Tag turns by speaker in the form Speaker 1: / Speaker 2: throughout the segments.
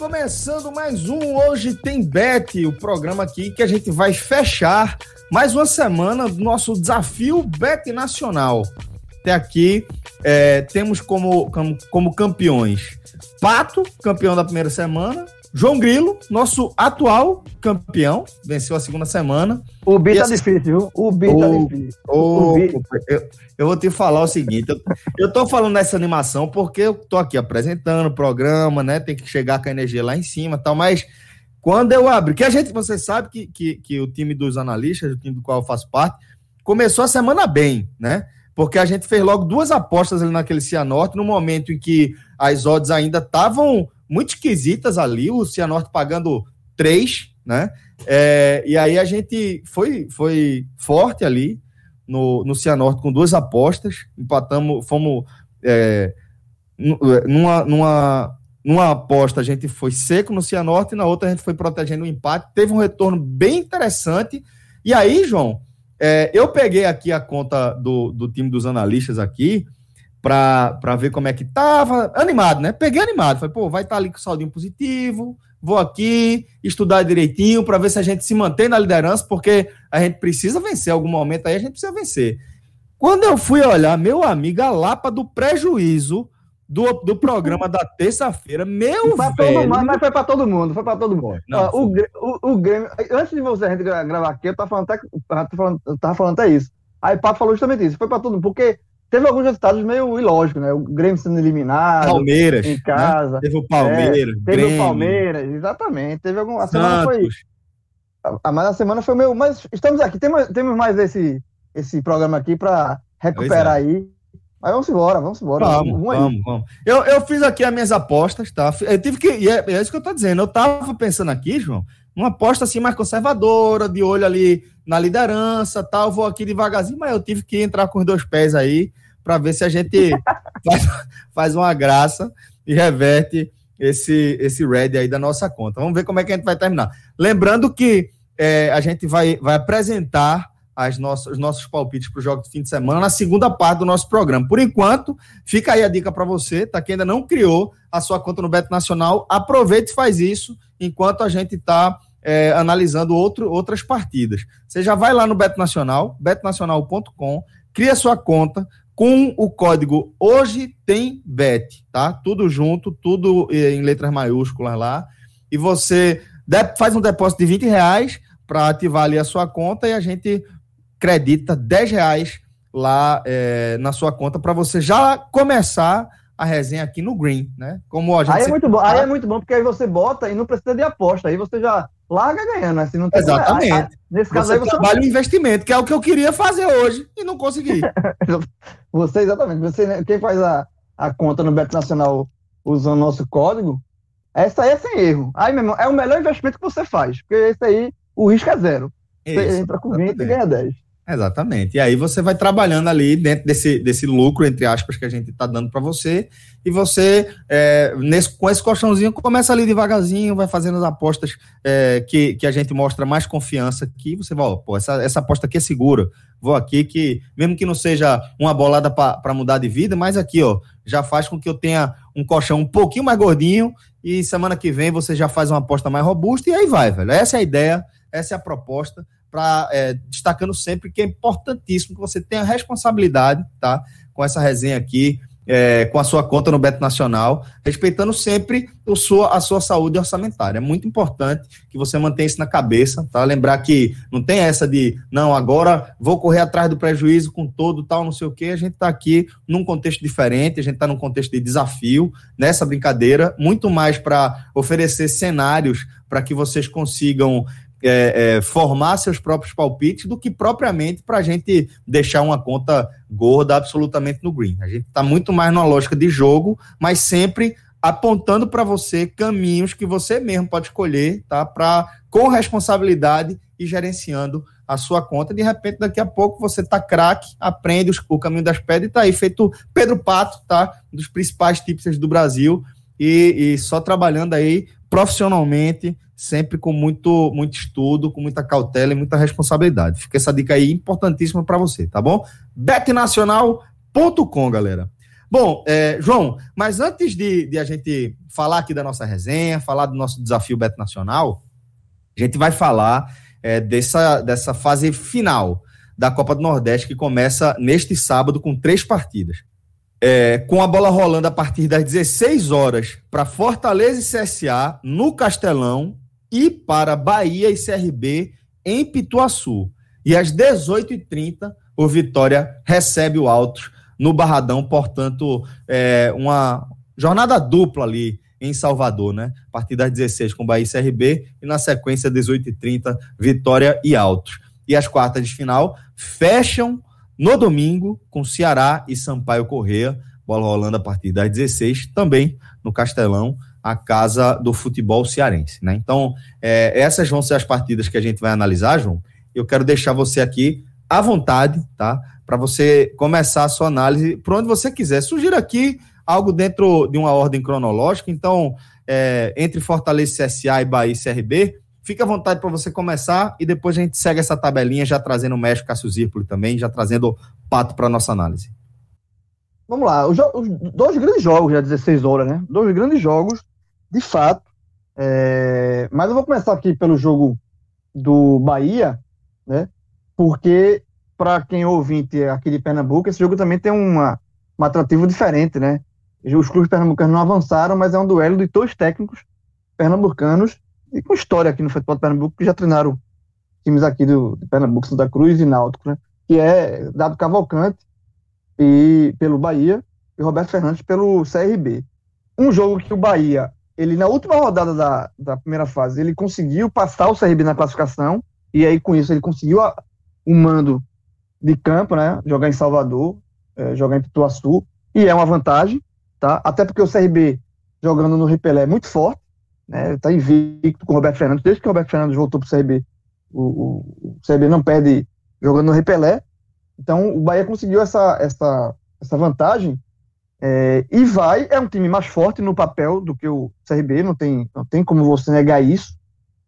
Speaker 1: Começando mais um Hoje Tem Bet, o programa aqui que a gente vai fechar mais uma semana do nosso desafio Bet Nacional. Até aqui é, temos como, como, como campeões Pato, campeão da primeira semana, João Grilo, nosso atual campeão, venceu a segunda semana.
Speaker 2: O B tá difícil, viu? O B tá difícil.
Speaker 1: O, o eu, eu, vou te falar o seguinte: eu, eu tô falando nessa animação porque eu tô aqui apresentando o programa, né? Tem que chegar com a energia lá em cima tal, mas quando eu abro, que a gente, você sabe que, que, que o time dos analistas, o time do qual eu faço parte, começou a semana bem, né? Porque a gente fez logo duas apostas ali naquele Cianorte, no momento em que as odds ainda estavam muito esquisitas ali, o Cianorte pagando três, né? É, e aí a gente foi, foi forte ali no, no Cianorte com duas apostas, empatamos, fomos é, numa, numa, numa aposta a gente foi seco no Cianorte, e na outra a gente foi protegendo o empate, teve um retorno bem interessante, e aí, João, é, eu peguei aqui a conta do, do time dos analistas aqui, para ver como é que tava. Animado, né? Peguei animado. Falei, pô, vai estar tá ali com saldinho positivo. Vou aqui estudar direitinho para ver se a gente se mantém na liderança, porque a gente precisa vencer. Algum momento aí a gente precisa vencer. Quando eu fui olhar, meu amigo, a lapa do prejuízo do, do programa da terça-feira, meu
Speaker 2: foi velho... Mundo, mas foi para todo mundo, foi para todo mundo. Não, uh, o, o, o Grêmio, antes de você a gente gravar aqui, eu tava falando até, eu tava falando, eu tava falando até isso. Aí Pato falou justamente isso, foi para todo mundo, porque teve alguns resultados meio ilógicos, né? O Grêmio sendo eliminado.
Speaker 1: Palmeiras.
Speaker 2: Em casa.
Speaker 1: Né? Teve o Palmeiras.
Speaker 2: É, teve o Palmeiras, exatamente. Teve alguma. A semana foi. A, mas a semana foi meio. Mas estamos aqui, temos, temos mais esse, esse programa aqui para recuperar é. aí. Mas vamos embora, vamos embora.
Speaker 1: Vamos, vamos, vamos, vamos. Eu, eu fiz aqui as minhas apostas, tá? Eu tive que. E é, é isso que eu tô dizendo. Eu tava pensando aqui, João, uma aposta assim mais conservadora, de olho ali na liderança, tal. Vou aqui devagarzinho, mas eu tive que entrar com os dois pés aí para ver se a gente faz, faz, uma graça e reverte esse esse red aí da nossa conta. Vamos ver como é que a gente vai terminar. Lembrando que é, a gente vai, vai apresentar as nossas, os nossos palpites para o jogo de fim de semana na segunda parte do nosso programa. Por enquanto, fica aí a dica para você, tá? Que ainda não criou a sua conta no Beto Nacional, aproveite e faz isso enquanto a gente está é, analisando outro, outras partidas. Você já vai lá no Beto Nacional, betonacional.com, cria sua conta com o código Hoje Tem Bet, tá? Tudo junto, tudo em letras maiúsculas lá. E você faz um depósito de 20 reais para ativar ali a sua conta e a gente credita 10 reais lá é, na sua conta para você já começar a resenha aqui no Green, né?
Speaker 2: Como a gente aí é muito bom, aí é muito bom porque aí você bota e não precisa de aposta, aí você já larga ganhando? Se não
Speaker 1: tem Exatamente. Aí, nesse caso você aí você trabalha o investimento, que é o que eu queria fazer hoje e não consegui.
Speaker 2: você exatamente, você né, quem faz a, a conta no Beto Nacional usando o nosso código, essa aí é sem erro. Aí, meu irmão, é o melhor investimento que você faz, porque esse aí o risco é zero. Você Isso, entra com 20 e ganha 10.
Speaker 1: Exatamente. E aí você vai trabalhando ali dentro desse, desse lucro, entre aspas, que a gente está dando para você, e você, é, nesse, com esse colchãozinho, começa ali devagarzinho, vai fazendo as apostas é, que, que a gente mostra mais confiança aqui. Você vai, ó, pô, essa, essa aposta aqui é segura. Vou aqui que, mesmo que não seja uma bolada para mudar de vida, mas aqui, ó, já faz com que eu tenha um colchão um pouquinho mais gordinho e semana que vem você já faz uma aposta mais robusta e aí vai, velho. Essa é a ideia, essa é a proposta para é, destacando sempre que é importantíssimo que você tenha responsabilidade, tá? Com essa resenha aqui, é, com a sua conta no Beto Nacional, respeitando sempre o sua, a sua saúde orçamentária. É muito importante que você mantenha isso na cabeça, tá? Lembrar que não tem essa de, não, agora vou correr atrás do prejuízo com todo tal, não sei o quê. A gente está aqui num contexto diferente, a gente está num contexto de desafio nessa brincadeira, muito mais para oferecer cenários para que vocês consigam é, é, formar seus próprios palpites do que propriamente para a gente deixar uma conta gorda absolutamente no green. A gente está muito mais na lógica de jogo, mas sempre apontando para você caminhos que você mesmo pode escolher, tá? Para com responsabilidade e gerenciando a sua conta. De repente, daqui a pouco você tá craque, aprende os, o caminho das pedras e tá aí feito Pedro Pato, tá? Um dos principais tipsters do Brasil e, e só trabalhando aí profissionalmente sempre com muito, muito estudo, com muita cautela e muita responsabilidade. Fica essa dica aí importantíssima para você, tá bom? betnacional.com, galera. Bom, é, João, mas antes de, de, a gente falar aqui da nossa resenha, falar do nosso desafio Beto Nacional, a gente vai falar é, dessa, dessa fase final da Copa do Nordeste que começa neste sábado com três partidas. É, com a bola rolando a partir das 16 horas para Fortaleza e CSA no Castelão e para Bahia e CRB em Pituaçu. E às 18h30, o Vitória recebe o Altos no Barradão, portanto, é uma jornada dupla ali em Salvador, né? A partir das 16 com Bahia e CRB e na sequência 18h30, Vitória e Altos. E as quartas de final fecham no domingo com Ceará e Sampaio Correia, bola rolando a partir das 16, também no Castelão, a casa do futebol cearense. Né? Então, é, essas vão ser as partidas que a gente vai analisar, João. Eu quero deixar você aqui à vontade, tá? Para você começar a sua análise por onde você quiser. Sugira aqui algo dentro de uma ordem cronológica. Então, é, entre Fortaleza CSA e Bahia CRB, fique à vontade para você começar e depois a gente segue essa tabelinha, já trazendo o México Cássio Zirpoli também, já trazendo o Pato para nossa análise.
Speaker 2: Vamos lá, os, dois grandes jogos, já 16 horas, né? Dois grandes jogos de fato. É, mas eu vou começar aqui pelo jogo do Bahia, né? Porque para quem é ouvinte aqui de Pernambuco, esse jogo também tem uma, um atrativo diferente, né? Os clubes pernambucanos não avançaram, mas é um duelo de dois técnicos pernambucanos e com história aqui no futebol de Pernambuco que já treinaram times aqui do, de Pernambuco, Santa Cruz e Náutico, né? Que é Dado Cavalcante e pelo Bahia e Roberto Fernandes pelo CRB. Um jogo que o Bahia ele na última rodada da, da primeira fase, ele conseguiu passar o CRB na classificação, e aí com isso ele conseguiu o mando de campo, né? Jogar em Salvador, é, jogar em Pituaçu, e é uma vantagem, tá? Até porque o CRB jogando no Repelé é muito forte, né? Tá invicto com o Roberto Fernandes, desde que o Roberto Fernandes voltou pro CRB, o, o, o CRB não perde jogando no Repelé. Então o Bahia conseguiu essa, essa, essa vantagem é, e vai, é um time mais forte no papel do que o CRB, não tem, não tem como você negar isso,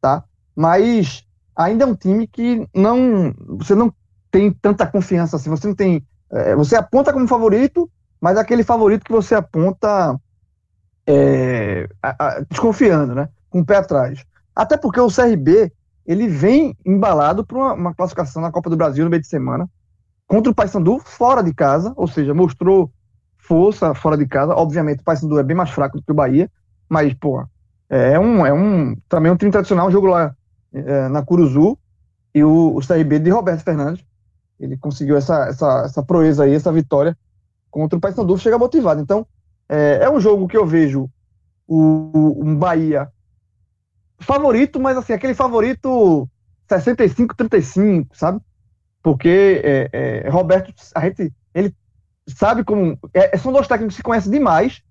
Speaker 2: tá? Mas ainda é um time que não, você não tem tanta confiança assim, você não tem, é, você aponta como favorito, mas aquele favorito que você aponta é, a, a, desconfiando, né? Com o pé atrás. Até porque o CRB, ele vem embalado para uma, uma classificação na Copa do Brasil no meio de semana, contra o Paysandu fora de casa, ou seja, mostrou força fora de casa. Obviamente, o Paysandu é bem mais fraco do que o Bahia, mas, pô, é um, é um também um time tradicional, um jogo lá é, na Curuzu, e o, o CRB de Roberto Fernandes, ele conseguiu essa, essa, essa proeza aí, essa vitória contra o Paysandu, chega motivado. Então, é, é um jogo que eu vejo o, um Bahia favorito, mas assim, aquele favorito 65-35, sabe? Porque é, é, Roberto, a gente, ele sabe como. É, são dois técnicos que se conhecem demais.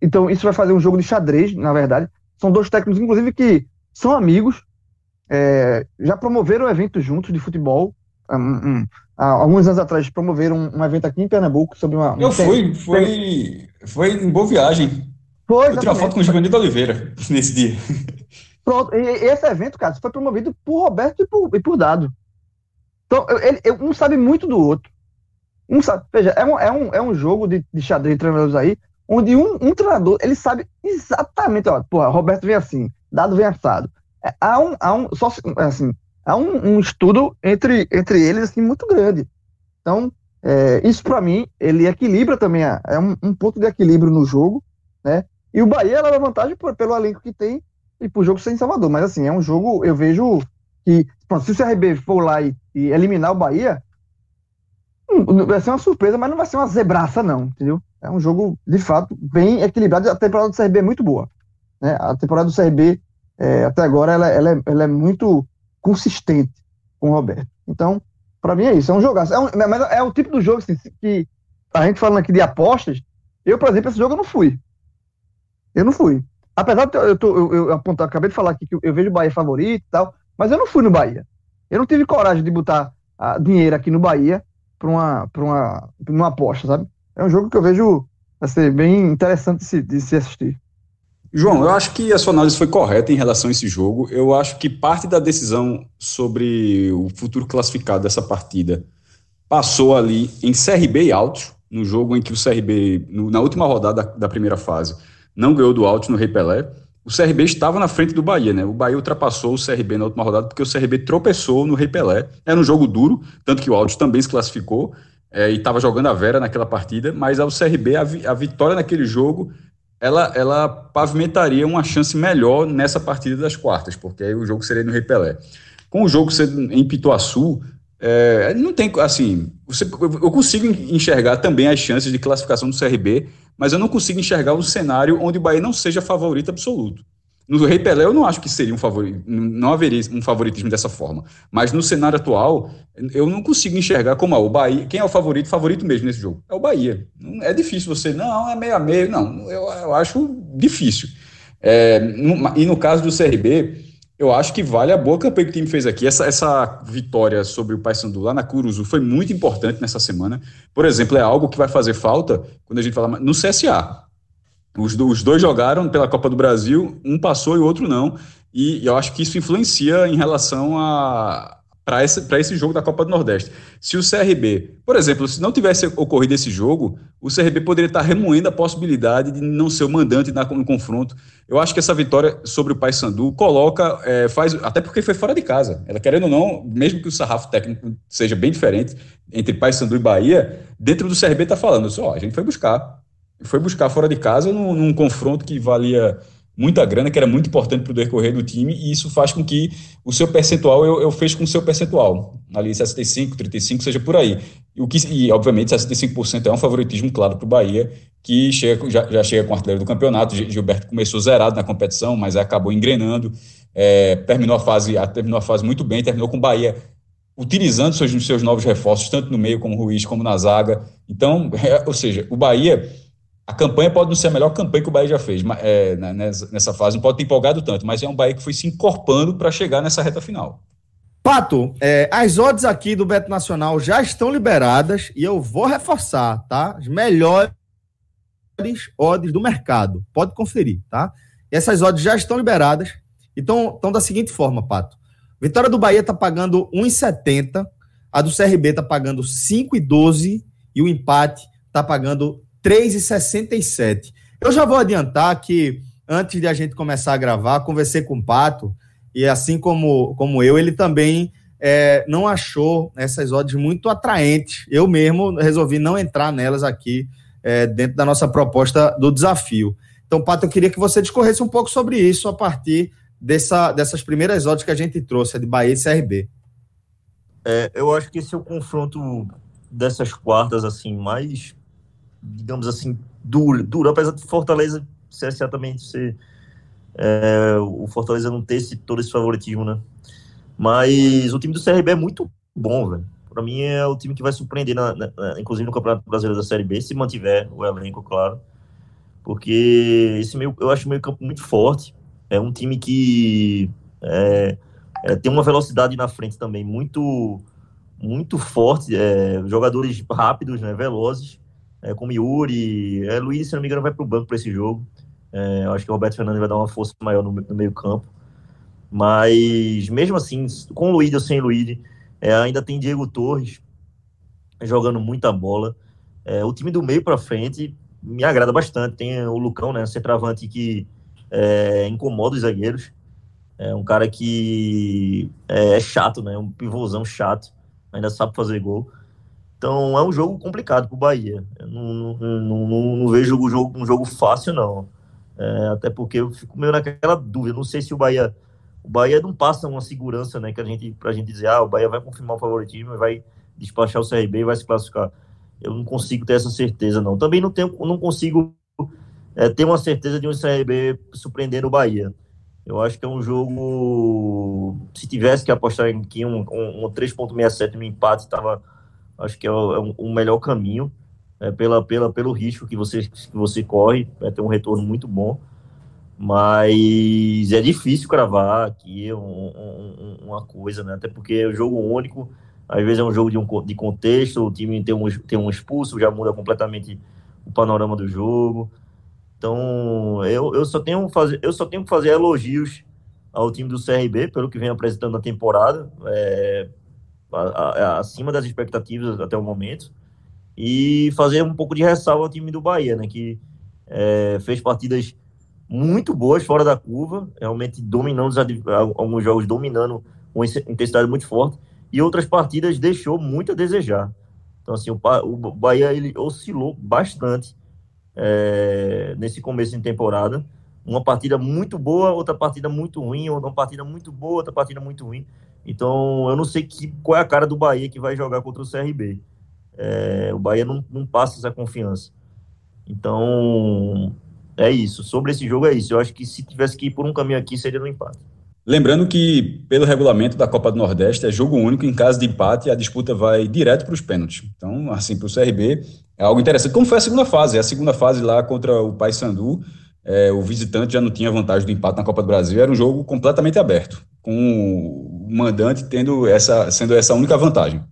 Speaker 2: Então, isso vai fazer um jogo de xadrez, na verdade. São dois técnicos, inclusive, que são amigos. É, já promoveram eventos juntos de futebol. Um, um, alguns anos atrás promoveram um, um, evento aqui em Pernambuco sobre uma.
Speaker 3: Eu fui, foi, foi em boa viagem. Foi, Eu tirei uma foto com o Giovanni Oliveira nesse dia.
Speaker 2: Pronto, e, esse evento, cara, foi promovido por Roberto e por, e por Dado. Então, ele, um sabe muito do outro. Um sabe, veja, é um, é um, é um jogo de, de xadrez de treinadores aí, onde um, um treinador, ele sabe exatamente, ó, porra, Roberto vem assim, Dado vem assado. É, há um, há um, só assim, há um, um, estudo entre, entre eles, assim, muito grande. Então, É, isso para mim, ele equilibra também, é um, um, ponto de equilíbrio no jogo, né? E o Bahia leva vantagem por, pelo elenco que tem e pro jogo sem Salvador. Mas assim, é um jogo, eu vejo que, pronto, se o CRB for lá e, e eliminar o Bahia, vai ser uma surpresa, mas não vai ser uma zebraça, não, entendeu? É um jogo, de fato, bem equilibrado. A temporada do CRB é muito boa. Né? A temporada do CRB, é, até agora, ela, ela, é, ela é muito consistente com o Roberto. Então, para mim é isso, é um jogaço. É, um, mas é o tipo do jogo assim, que a gente falando aqui de apostas, eu, por exemplo, esse jogo eu não fui. Eu não fui. Apesar de eu, tô, eu, eu, eu acabei de falar aqui que eu vejo o Bahia favorito e tal, mas eu não fui no Bahia. Eu não tive coragem de botar uh, dinheiro aqui no Bahia para uma, uma, uma aposta, sabe? É um jogo que eu vejo vai ser bem interessante de se, de se assistir.
Speaker 3: João, eu acho que a sua análise foi correta em relação a esse jogo. Eu acho que parte da decisão sobre o futuro classificado dessa partida passou ali em CRB e Altos, no jogo em que o CRB, no, na última rodada da, da, primeira fase, não ganhou do Altos no Rei Pelé. O CRB estava na frente do Bahia, né? O Bahia ultrapassou o CRB na última rodada porque o CRB tropeçou no Rei Pelé. Era um jogo duro, tanto que o Altos também se classificou é, e estava jogando a Vera naquela partida, mas ao CRB, a, a vitória naquele jogo ela, ela pavimentaria uma chance melhor nessa partida das quartas, porque aí o jogo seria no Repelé. Com o jogo sendo em Pituaçu, é, não tem assim. Você, eu consigo enxergar também as chances de classificação do CRB, mas eu não consigo enxergar o cenário onde o Bahia não seja favorito absoluto. No Rei Pelé, eu não acho que seria um favorito, não haveria um favoritismo dessa forma. Mas no cenário atual, eu não consigo enxergar como é o Bahia. Quem é o favorito, favorito mesmo nesse jogo? É o Bahia. É difícil você, não, é meio a meio. Não, eu, eu acho difícil. É, e no caso do CRB, eu acho que vale a boa campanha que o time fez aqui. Essa, essa vitória sobre o Paysandu lá na Curuzu foi muito importante nessa semana. Por exemplo, é algo que vai fazer falta quando a gente fala no CSA. Os, os dois jogaram pela Copa do Brasil, um passou e o outro não. E, e eu acho que isso influencia em relação a para esse, esse jogo da Copa do Nordeste. Se o CRB, por exemplo, se não tivesse ocorrido esse jogo, o CRB poderia estar remoendo a possibilidade de não ser o mandante na, no confronto. Eu acho que essa vitória sobre o Paysandu coloca, é, faz, até porque foi fora de casa. Ela querendo ou não, mesmo que o sarrafo técnico seja bem diferente entre Paysandu e Bahia, dentro do CRB está falando, só, a gente foi buscar foi buscar fora de casa num, num confronto que valia muita grana, que era muito importante para o decorrer do time, e isso faz com que o seu percentual, eu, eu fecho com o seu percentual, ali 65, 35, seja por aí. E, o que, e obviamente, 65% é um favoritismo claro para o Bahia, que chega, já, já chega com o artilheiro do campeonato. Gilberto começou zerado na competição, mas acabou engrenando, é, terminou, a fase, terminou a fase muito bem, terminou com o Bahia utilizando seus, seus novos reforços, tanto no meio como Ruiz, como na zaga. Então, é, ou seja, o Bahia a campanha pode não ser a melhor campanha que o Bahia já fez é, nessa fase, não pode ter empolgado tanto, mas é um Bahia que foi se encorpando para chegar nessa reta final.
Speaker 1: Pato, é, as odds aqui do Beto Nacional já estão liberadas e eu vou reforçar, tá? As melhores odds do mercado. Pode conferir, tá? Essas odds já estão liberadas. Então, estão da seguinte forma, Pato. Vitória do Bahia está pagando 1,70, a do CRB está pagando 5,12 e o empate está pagando 3,67. Eu já vou adiantar que antes de a gente começar a gravar, conversei com o Pato, e assim como, como eu, ele também é, não achou essas odds muito atraentes. Eu mesmo resolvi não entrar nelas aqui é, dentro da nossa proposta do desafio. Então, Pato, eu queria que você discorresse um pouco sobre isso a partir dessa, dessas primeiras odds que a gente trouxe, a de Bahia e CRB.
Speaker 4: É, eu acho que esse é o confronto dessas quartas assim mais digamos assim, duro, duro apesar de Fortaleza, CSA também ser. É, o Fortaleza não ter esse, todo esse favoritismo, né? Mas o time do CRB é muito bom, velho. Para mim é o time que vai surpreender, na, na, inclusive no Campeonato Brasileiro da Série B, se mantiver o elenco, claro. Porque esse meio, eu acho meio campo muito forte. É um time que é, é, tem uma velocidade na frente também muito muito forte, é, jogadores rápidos, né, velozes é, como Yuri. É, Luiz, se não me engano, vai para o banco para esse jogo. É, eu acho que o Roberto Fernandes vai dar uma força maior no, no meio-campo. Mas, mesmo assim, com o Luiz ou sem o Luiz, é, ainda tem Diego Torres jogando muita bola. É, o time do meio para frente me agrada bastante. Tem o Lucão, né, centroavante que é, incomoda os zagueiros. É um cara que é, é chato, né? Um pivôzão chato. Ainda sabe fazer gol. Então é um jogo complicado para o Bahia. Eu não, não, não, não, vejo o jogo, um jogo fácil, não. É, até porque eu fico meio naquela dúvida. Não sei se o Bahia. O Bahia não passa uma segurança, né? Que a gente, pra gente dizer, ah, o Bahia vai confirmar o favoritismo vai despachar o CRB e vai se classificar. Eu não consigo ter essa certeza, não. Também não, tenho, não consigo é, ter uma certeza de um CRB surpreender o Bahia. Eu acho que é um jogo. Se tivesse que apostar em que um, um, um 3,67 no empate, estava. Acho que é o, é melhor caminho é, pela, pela, pelo risco que você, que você corre, vai ter um retorno muito bom. Mas é difícil cravar aqui um, um, uma coisa, né? Até porque é um jogo único, às vezes é um jogo de, um, de contexto, o time tem um, tem um expulso, já muda completamente o panorama do jogo. Então, eu, eu, só tenho fazer, eu só tenho que fazer elogios ao time do CRB, pelo que vem apresentando na temporada, é, acima das expectativas até o momento e fazer um pouco de ressalva ao time do Bahia, né, que é, fez partidas muito boas fora da curva, realmente dominando alguns jogos, dominando com intensidade muito forte, e outras partidas deixou muito a desejar. Então, assim, o, o Bahia ele oscilou bastante é, nesse começo de temporada. Uma partida muito boa, outra partida muito ruim, ou uma partida muito boa, outra partida muito ruim. Então, eu não sei que, qual é a cara do Bahia que vai jogar contra o CRB. É, o Bahia não, não passa essa confiança. Então, é isso. Sobre esse jogo é isso. Eu acho que se tivesse que ir por um caminho aqui, seria no empate.
Speaker 3: Lembrando que, pelo regulamento da Copa do Nordeste, é jogo único. Em caso de empate, a disputa vai direto para os pênaltis. Então, assim, para o CRB, é algo interessante. Como foi a segunda fase? A segunda fase lá contra o Paysandu, é, o visitante já não tinha vantagem do empate na Copa do Brasil. Era um jogo completamente aberto, com mandante tendo essa, sendo essa única vantagem.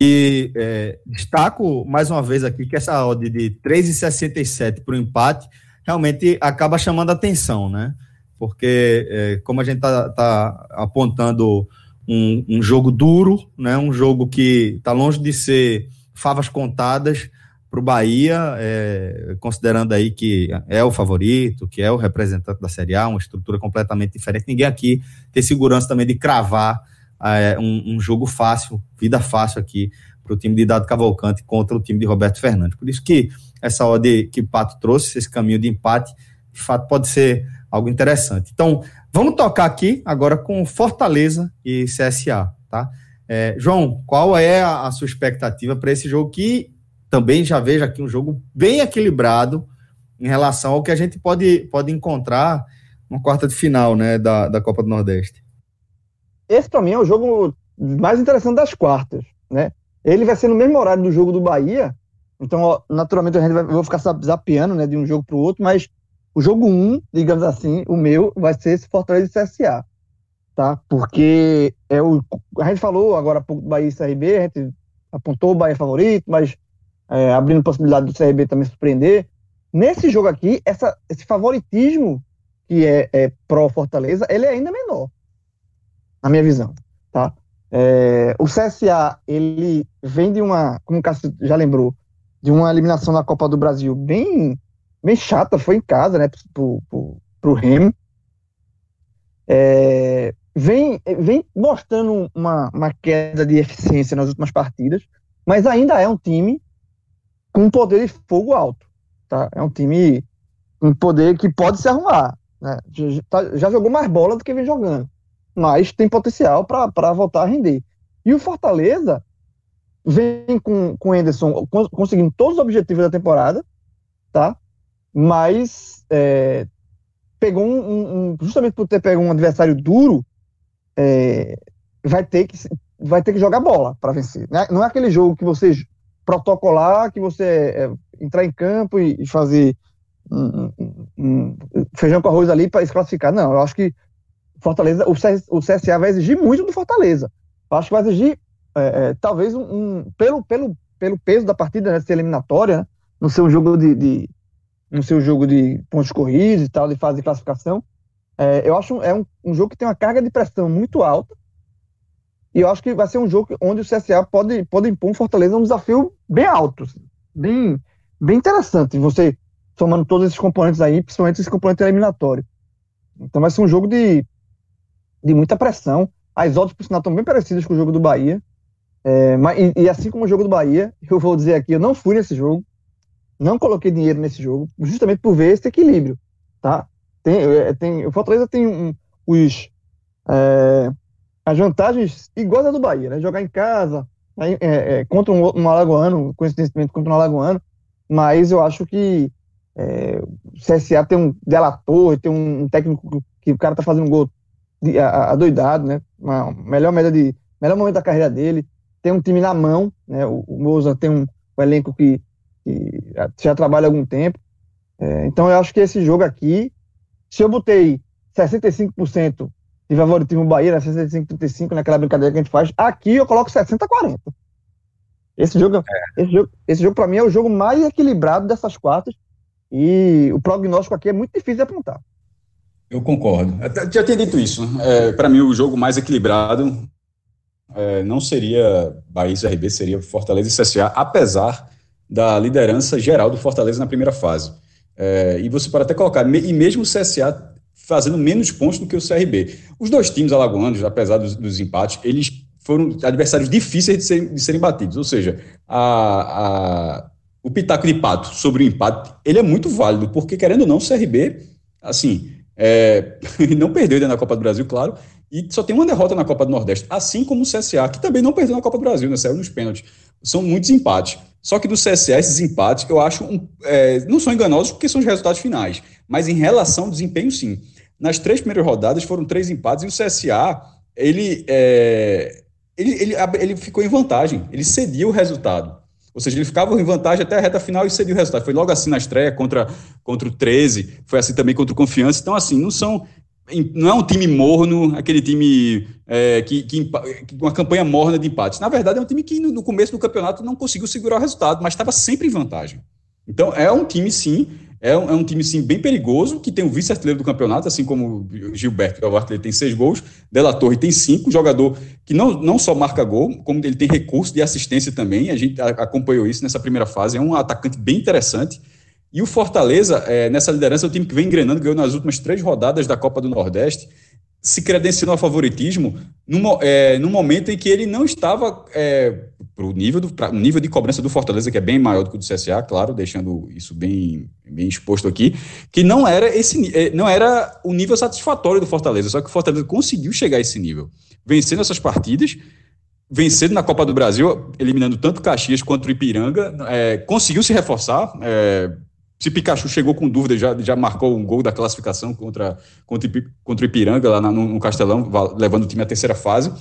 Speaker 1: E é, destaco mais uma vez aqui que essa odd de 3,67 para o empate realmente acaba chamando atenção, né? Porque, é, como a gente está tá apontando um, um, jogo duro, né? um jogo que está longe de ser favas contadas para o Bahia, é, considerando aí que é o favorito, que é o representante da Série A, uma estrutura completamente diferente. Ninguém aqui tem segurança também de cravar é, um, um, jogo fácil, vida fácil aqui para o time de Dado Cavalcante contra o time de Roberto Fernandes. Por isso que essa odd que o Pato trouxe, esse caminho de empate, de fato pode ser algo interessante. Então, vamos tocar aqui agora com Fortaleza e CSA, tá? É, João, qual é a, a sua expectativa para esse jogo que também já vejo aqui um jogo bem equilibrado em relação ao que a gente pode, pode encontrar na quarta de final né, da, da Copa do Nordeste?
Speaker 2: esse para mim é o jogo mais interessante das quartas, né? Ele vai ser no mesmo horário do jogo do Bahia, então ó, naturalmente a gente vai vou ficar zapeando, né, de um jogo para o outro, mas o jogo 1, um, digamos assim, o meu vai ser esse Fortaleza e CSA, tá? Porque é o a gente falou agora há pouco do Bahia e CRB, a gente apontou o Bahia favorito, mas é, abrindo possibilidade do CRB também surpreender. Nesse jogo aqui, essa, esse favoritismo que é, é pró Fortaleza, ele é ainda menor na minha visão, tá? É, o CSA, ele vem de uma, como o Cássio já lembrou, de uma eliminação na Copa do Brasil bem, bem chata, foi em casa, né, pro, pro, pro Remo. É, vem, vem mostrando uma, uma queda de eficiência nas últimas partidas, mas ainda é um time com um poder de fogo alto, tá? É um time um poder que pode se arrumar, né? Já, tá, já jogou mais bola do que vem jogando mas tem potencial para voltar a render. E o Fortaleza vem com, com o Anderson conseguindo todos os objetivos da temporada, tá? Mas é, pegou um, um, justamente por ter pego um adversário duro, é, vai ter que vai ter que jogar bola para vencer. Né? Não é aquele jogo que você protocolar, que você é, entrar em campo e, e fazer um, um, feijão com arroz ali para se classificar. Não, eu acho que Fortaleza, o, o CSA vai exigir muito do Fortaleza. Eu acho que vai exigir, é, é, talvez, um, um, pelo, pelo, pelo peso da partida, né, ser eliminatória, né, no seu jogo de, de, no seu jogo de pontos corridos e tal, de fase de classificação. É, eu acho é um, um jogo que tem uma carga de pressão muito alta. E eu acho que vai ser um jogo onde o CSA pode, pode impor um Fortaleza um desafio bem alto, assim, bem, bem interessante. Você somando todos esses componentes aí, principalmente esse componente eliminatório. Então vai ser um jogo de de muita pressão. As odds, por sinal, estão bem parecidas com o jogo do Bahia. É, mas, e, e, assim como o jogo do Bahia, eu vou dizer aqui, eu não fui nesse jogo, não coloquei dinheiro nesse jogo, justamente por ver esse equilíbrio, tá? Tem, é, tem, o Fortaleza tem um, os, é, as vantagens iguais a do Bahia, né? Jogar em casa, é, é, contra um, um Alagoano, coincidentemente contra um Alagoano, mas eu acho que é, o CSA tem um delator, tem um técnico que o cara tá fazendo um gol adoidado, né? Uma melhor média de melhor momento da carreira dele. Tem um time na mão, né? O, o Moza tem um, um elenco que, que, já trabalha há algum tempo. É, então eu acho que esse jogo aqui, se eu botei 65% de favoritismo Bahia, né, 65-35 naquela brincadeira que a gente faz, aqui eu coloco 60-40. Esse jogo, é. esse jogo, esse jogo para mim é o jogo mais equilibrado dessas quartas e o prognóstico aqui é muito difícil de apontar.
Speaker 3: Eu concordo. Eu já tinha dito isso. É, para mim, o jogo mais equilibrado é, não seria Bahia e CRB, seria Fortaleza e CSA, apesar da liderança geral do Fortaleza na primeira fase. É, e você pode até colocar, e mesmo o CSA fazendo menos pontos do que o CRB. Os dois times alagoanos, apesar dos, dos empates, eles foram adversários difíceis de serem, de serem batidos. Ou seja, a, a, o pitaco de pato sobre o empate, ele é muito válido, porque querendo ou não, o CRB, assim, é, não perdeu ainda na Copa do Brasil, claro, e só tem uma derrota na Copa do Nordeste, assim como o CSA, que também não perdeu na Copa do Brasil, né? Saiu nos pênaltis. São muitos empates. Só que do CSA, esses empates, eu acho, um, é, não são enganosos porque são os resultados finais, mas em relação ao desempenho, sim. Nas três primeiras rodadas foram três empates e o CSA, ele, é, ele, ele, ele ficou em vantagem, ele cedia o resultado. Ou seja, ele ficava em vantagem até a reta final e cedia o resultado. Foi logo assim na estreia contra, contra o 13, foi assim também contra o Confiança. Então, assim, não são não é um time morno, aquele time é, que, que, uma campanha morna de empates. Na verdade, é um time que no começo do campeonato não conseguiu segurar o resultado, mas estava sempre em vantagem. Então, é um time, sim, é um, é um time, sim, bem perigoso, que tem o vice-artilheiro do campeonato, assim como Gilberto, que é o artilheiro, tem seis gols, Della Torre tem cinco, jogador que não, não só marca gol, como ele tem recurso de assistência também, a gente acompanhou isso nessa primeira fase, é um atacante bem interessante, e o Fortaleza, é, nessa liderança, é o time que vem engrenando, ganhou nas últimas três rodadas da Copa do Nordeste, se credenciou ao favoritismo no, é, no momento em que ele não estava é, para o nível, do, nível de cobrança do Fortaleza, que é bem maior do que o do CSA, claro, deixando isso bem, bem exposto aqui, que não era, esse, é, não era o nível satisfatório do Fortaleza, só que o Fortaleza conseguiu chegar a esse nível, vencendo essas partidas, vencendo na Copa do Brasil, eliminando tanto Caxias quanto o Ipiranga, é, conseguiu se reforçar, é, se Pikachu chegou com dúvida, já, já marcou um gol da classificação contra, contra, contra o Ipiranga, lá no, no Castelão, levando o time à terceira fase.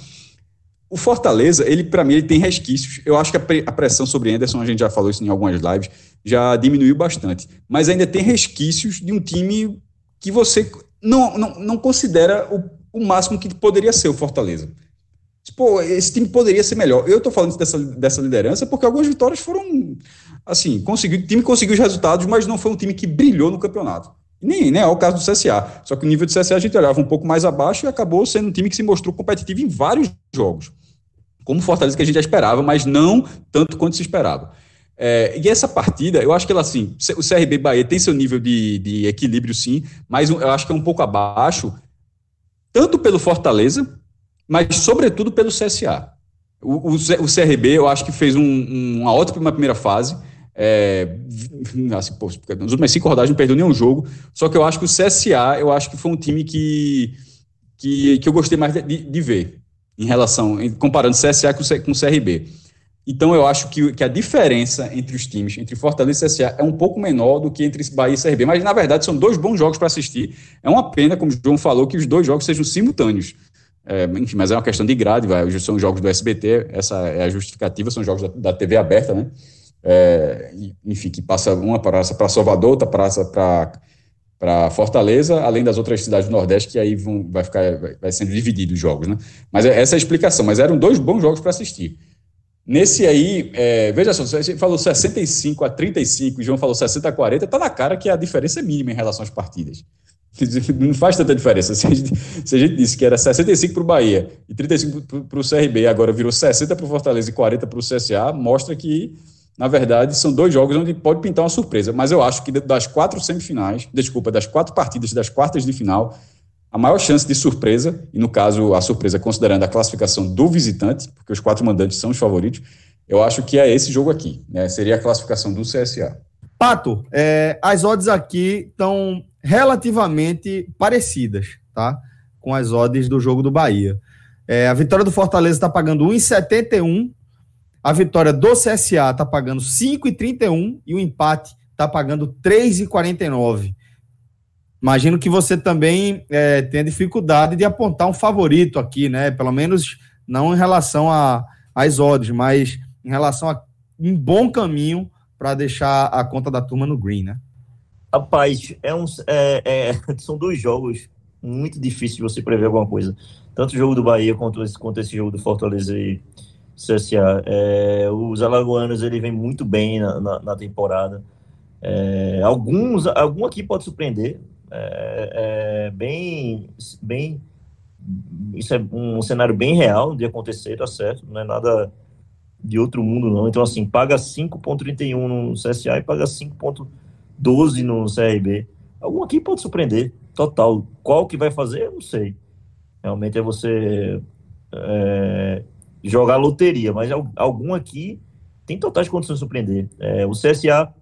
Speaker 3: O Fortaleza, ele para mim, ele tem resquícios. Eu acho que a, pressão sobre Anderson, a gente já falou isso em algumas lives, já diminuiu bastante. Mas ainda tem resquícios de um time que você não, não, não considera o, o máximo que poderia ser o Fortaleza. Pô, esse time poderia ser melhor. Eu estou falando dessa, dessa liderança porque algumas vitórias foram assim, conseguiu, o time conseguiu os resultados, mas não foi um time que brilhou no campeonato. Nem, nem é o caso do CSA. Só que o nível do CSA a gente olhava um pouco mais abaixo e acabou sendo um time que se mostrou competitivo em vários jogos. Como Fortaleza que a gente já esperava, mas não tanto quanto se esperava. É, e essa partida, eu acho que ela assim, o CRB Bahia tem seu nível de, de equilíbrio, sim, mas eu acho que é um pouco abaixo, tanto pelo Fortaleza, mas sobretudo pelo CSA. O, o, o CRB, eu acho que fez um, uma ótima primeira fase, é, assim, pô, nas cinco rodadas não perdeu nenhum jogo. Só que eu acho que o CSA, eu acho que foi um time que, que, que eu gostei mais de, de ver em relação, comparando CSA com, com CRB. Então eu acho que, que a diferença entre os times, entre Fortaleza e CSA, é um pouco menor do que entre Bahia e CRB. Mas na verdade são dois bons jogos para assistir. É uma pena, como o João falou, que os dois jogos sejam simultâneos. É, enfim, mas é uma questão de grade, vai. São jogos do SBT, essa é a justificativa, são jogos da, da TV aberta, né? É, enfim, que passa uma praça para Salvador, outra praça para Fortaleza, além das outras cidades do Nordeste, que aí vão, vai ficar vai, sendo dividido os jogos, né? Mas é, essa é a explicação, mas eram dois bons jogos para assistir. Nesse aí, é, veja só, você falou 65 a 35, o João falou 60 a 40, tá na cara que a diferença é mínima em relação às partidas. Não faz tanta diferença. Se a gente, se a gente disse que era 65 para o Bahia e 35 para o CRB, agora virou 60 para o Fortaleza e 40 para o CSA, mostra que na verdade, são dois jogos onde pode pintar uma surpresa. Mas eu acho que das quatro semifinais, desculpa, das quatro partidas das quartas de final, a maior chance de surpresa, e no caso a surpresa considerando a classificação do visitante, porque os quatro mandantes são os favoritos, eu acho que é esse jogo aqui, né? Seria a classificação do CSA.
Speaker 1: Pato, é, as odds aqui estão relativamente parecidas, tá? Com as odds do jogo do Bahia. É, a vitória do Fortaleza está pagando 1,71, a vitória do CSA está pagando 5,31 e o empate está pagando 3,49. Imagino que você também é, tenha dificuldade de apontar um favorito aqui, né? Pelo menos não em relação às odds, mas em relação a um bom caminho para deixar a conta da turma no green, né?
Speaker 4: Rapaz, é um, é, é, são dois jogos muito difíceis de você prever alguma coisa. Tanto o jogo do Bahia quanto esse, quanto esse jogo do Fortaleza e CSA. É, os alagoanos ele vem muito bem na, na, na temporada. É, alguns, algum aqui pode surpreender. É, é, bem, bem, isso é um cenário bem real de acontecer, tá certo? Não é nada de outro mundo, não. Então, assim, paga 5,31 no CSA e paga 5,12 no CRB. Algum aqui pode surpreender, total. Qual que vai fazer, eu não sei. Realmente é você é, jogar loteria, mas algum aqui tem totais condições de surpreender. É, o CSA,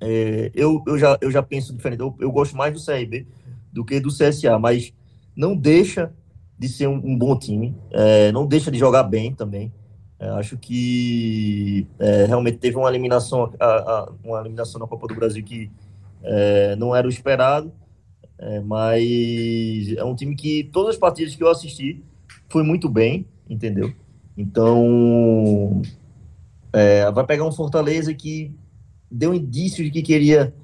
Speaker 4: é, eu, eu, já, eu já penso diferente. Eu, eu gosto mais do CRB do que do CSA, mas não deixa de ser um, um bom time, é, não deixa de jogar bem também. É, acho que é, realmente teve uma eliminação, a, a, uma eliminação na Copa do Brasil que é, não era o esperado, mas é um time que todas as partidas que eu assisti foi muito bem, entendeu? Então é, vai pegar um Fortaleza que deu indício de que queria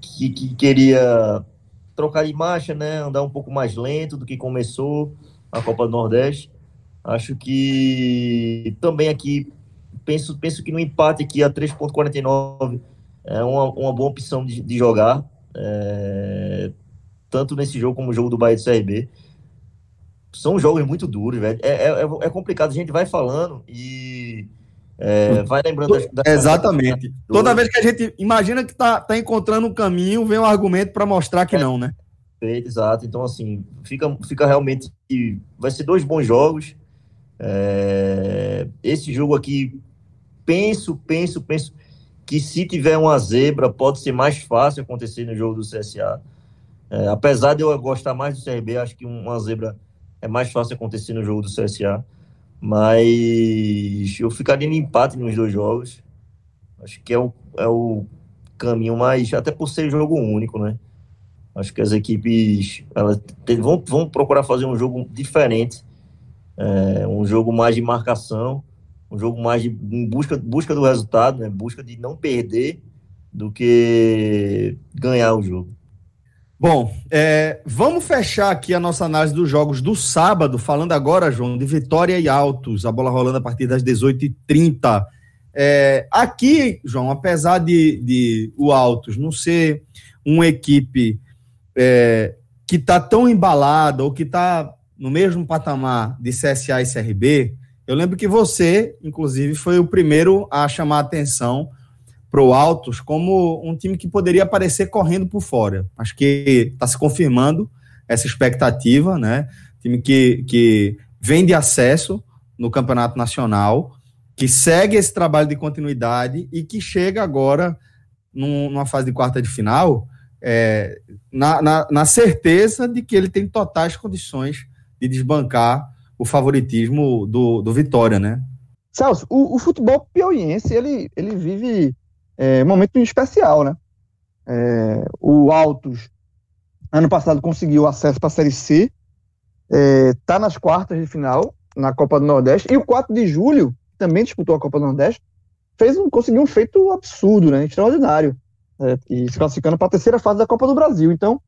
Speaker 4: que, que queria trocar de marcha, né? Andar um pouco mais lento do que começou a Copa do Nordeste. Acho que também aqui penso, penso que no empate aqui a 3.49 é uma, uma boa opção de, de jogar. É, tanto nesse jogo como no jogo do Bahia do CRB. São jogos muito duros, velho. É, é, é complicado, a gente vai falando e é, vai lembrando das,
Speaker 1: das Exatamente. Toda vez que a gente imagina que tá, tá encontrando um caminho, vem um argumento para mostrar que é, não, né?
Speaker 4: Exato. Então, assim, fica, fica realmente. Vai ser dois bons jogos. É, esse jogo aqui, penso, penso, penso que se tiver uma zebra, pode ser mais fácil acontecer no jogo do CSA. É, apesar de eu gostar mais do CRB, acho que uma zebra é mais fácil acontecer no jogo do CSA. Mas eu ficaria em empate nos dois jogos. Acho que é o, é o caminho mais. Até por ser jogo único, né? Acho que as equipes elas vão, vão procurar fazer um jogo diferente é, um jogo mais de marcação, um jogo mais de busca, busca do resultado, né? busca de não perder do que ganhar o jogo.
Speaker 1: Bom, é, vamos fechar aqui a nossa análise dos jogos do sábado, falando agora, João, de Vitória e Altos, a bola rolando a partir das 18h30. É, aqui, João, apesar de, de o Altos não ser uma equipe é, que está tão embalada ou que está no mesmo patamar de CSA e CRB, eu lembro que você, inclusive, foi o primeiro a chamar a atenção para o Altos como um time que poderia aparecer correndo por fora. Acho que está se confirmando essa expectativa, né? Time que, que vem de acesso no Campeonato Nacional, que segue esse trabalho de continuidade e que chega agora num, numa fase de quarta de final é, na, na, na certeza de que ele tem totais condições de desbancar o favoritismo do, do Vitória, né?
Speaker 2: Celso, o, o futebol piauiense, ele, ele vive é, momento especial, né? É, o Altos, ano passado, conseguiu acesso para a Série C, está é, nas quartas de final na Copa do Nordeste, e o 4 de julho, também disputou a Copa do Nordeste, fez um, conseguiu um feito absurdo, né? Extraordinário. É, e se classificando para a terceira fase da Copa do Brasil. Então.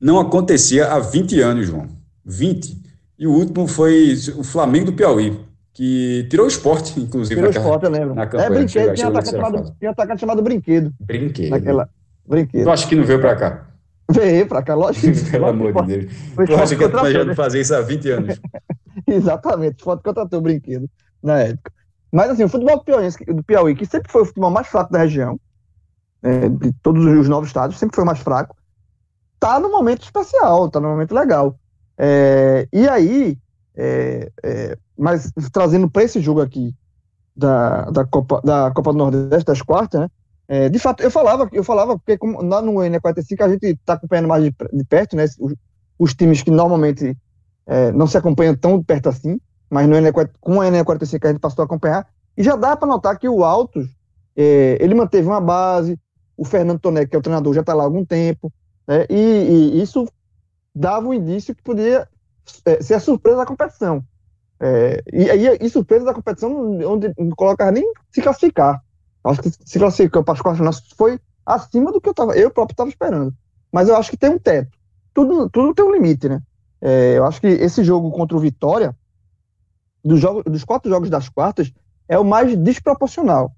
Speaker 3: Não acontecia há 20 anos, João. 20. E o último foi o Flamengo do Piauí, que tirou o esporte, inclusive.
Speaker 2: Tirou o esporte, eu lembro. Na campanha, é, brinquedo, tinha atacante, chamado, tinha atacante chamado Brinquedo.
Speaker 3: Brinquedo.
Speaker 2: Naquela, brinquedo.
Speaker 3: Tu acha que não veio para cá?
Speaker 2: Veio para cá, lógico.
Speaker 3: Pelo amor de Deus. Tu acha que eu tô já fazer isso há 20 anos?
Speaker 2: Exatamente, foto contratou o brinquedo na época. Mas assim, o futebol do Piauí, do Piauí, que sempre foi o futebol mais fraco da região, é, de todos os novos estados, sempre foi o mais fraco, tá no momento especial, tá no momento legal. É, e aí, é, é, mas trazendo para esse jogo aqui da, da, Copa, da Copa do Nordeste, das quartas, né? É, de fato, eu falava, eu falava, porque como lá no N45 a gente está acompanhando mais de, de, perto, né? Os, os times que normalmente é, não se acompanham tão de perto assim, mas no N, com o N45 a gente passou a acompanhar, e já dá para notar que o Altos, é, ele manteve uma base, o Fernando Toné, que é o treinador, já está lá há algum tempo, né? E, e, isso dava um indício que podia é, ser a surpresa da competição. É, e e surpresa da competição, onde não colocava nem se classificar. Acho que se classificou para as quartas foi acima do que eu tava, eu próprio estava esperando. Mas eu acho que tem um teto. Tudo, tudo tem um limite, né? É, eu acho que esse jogo contra o Vitória, dos, jogos, dos quatro jogos das quartas, é o mais desproporcional.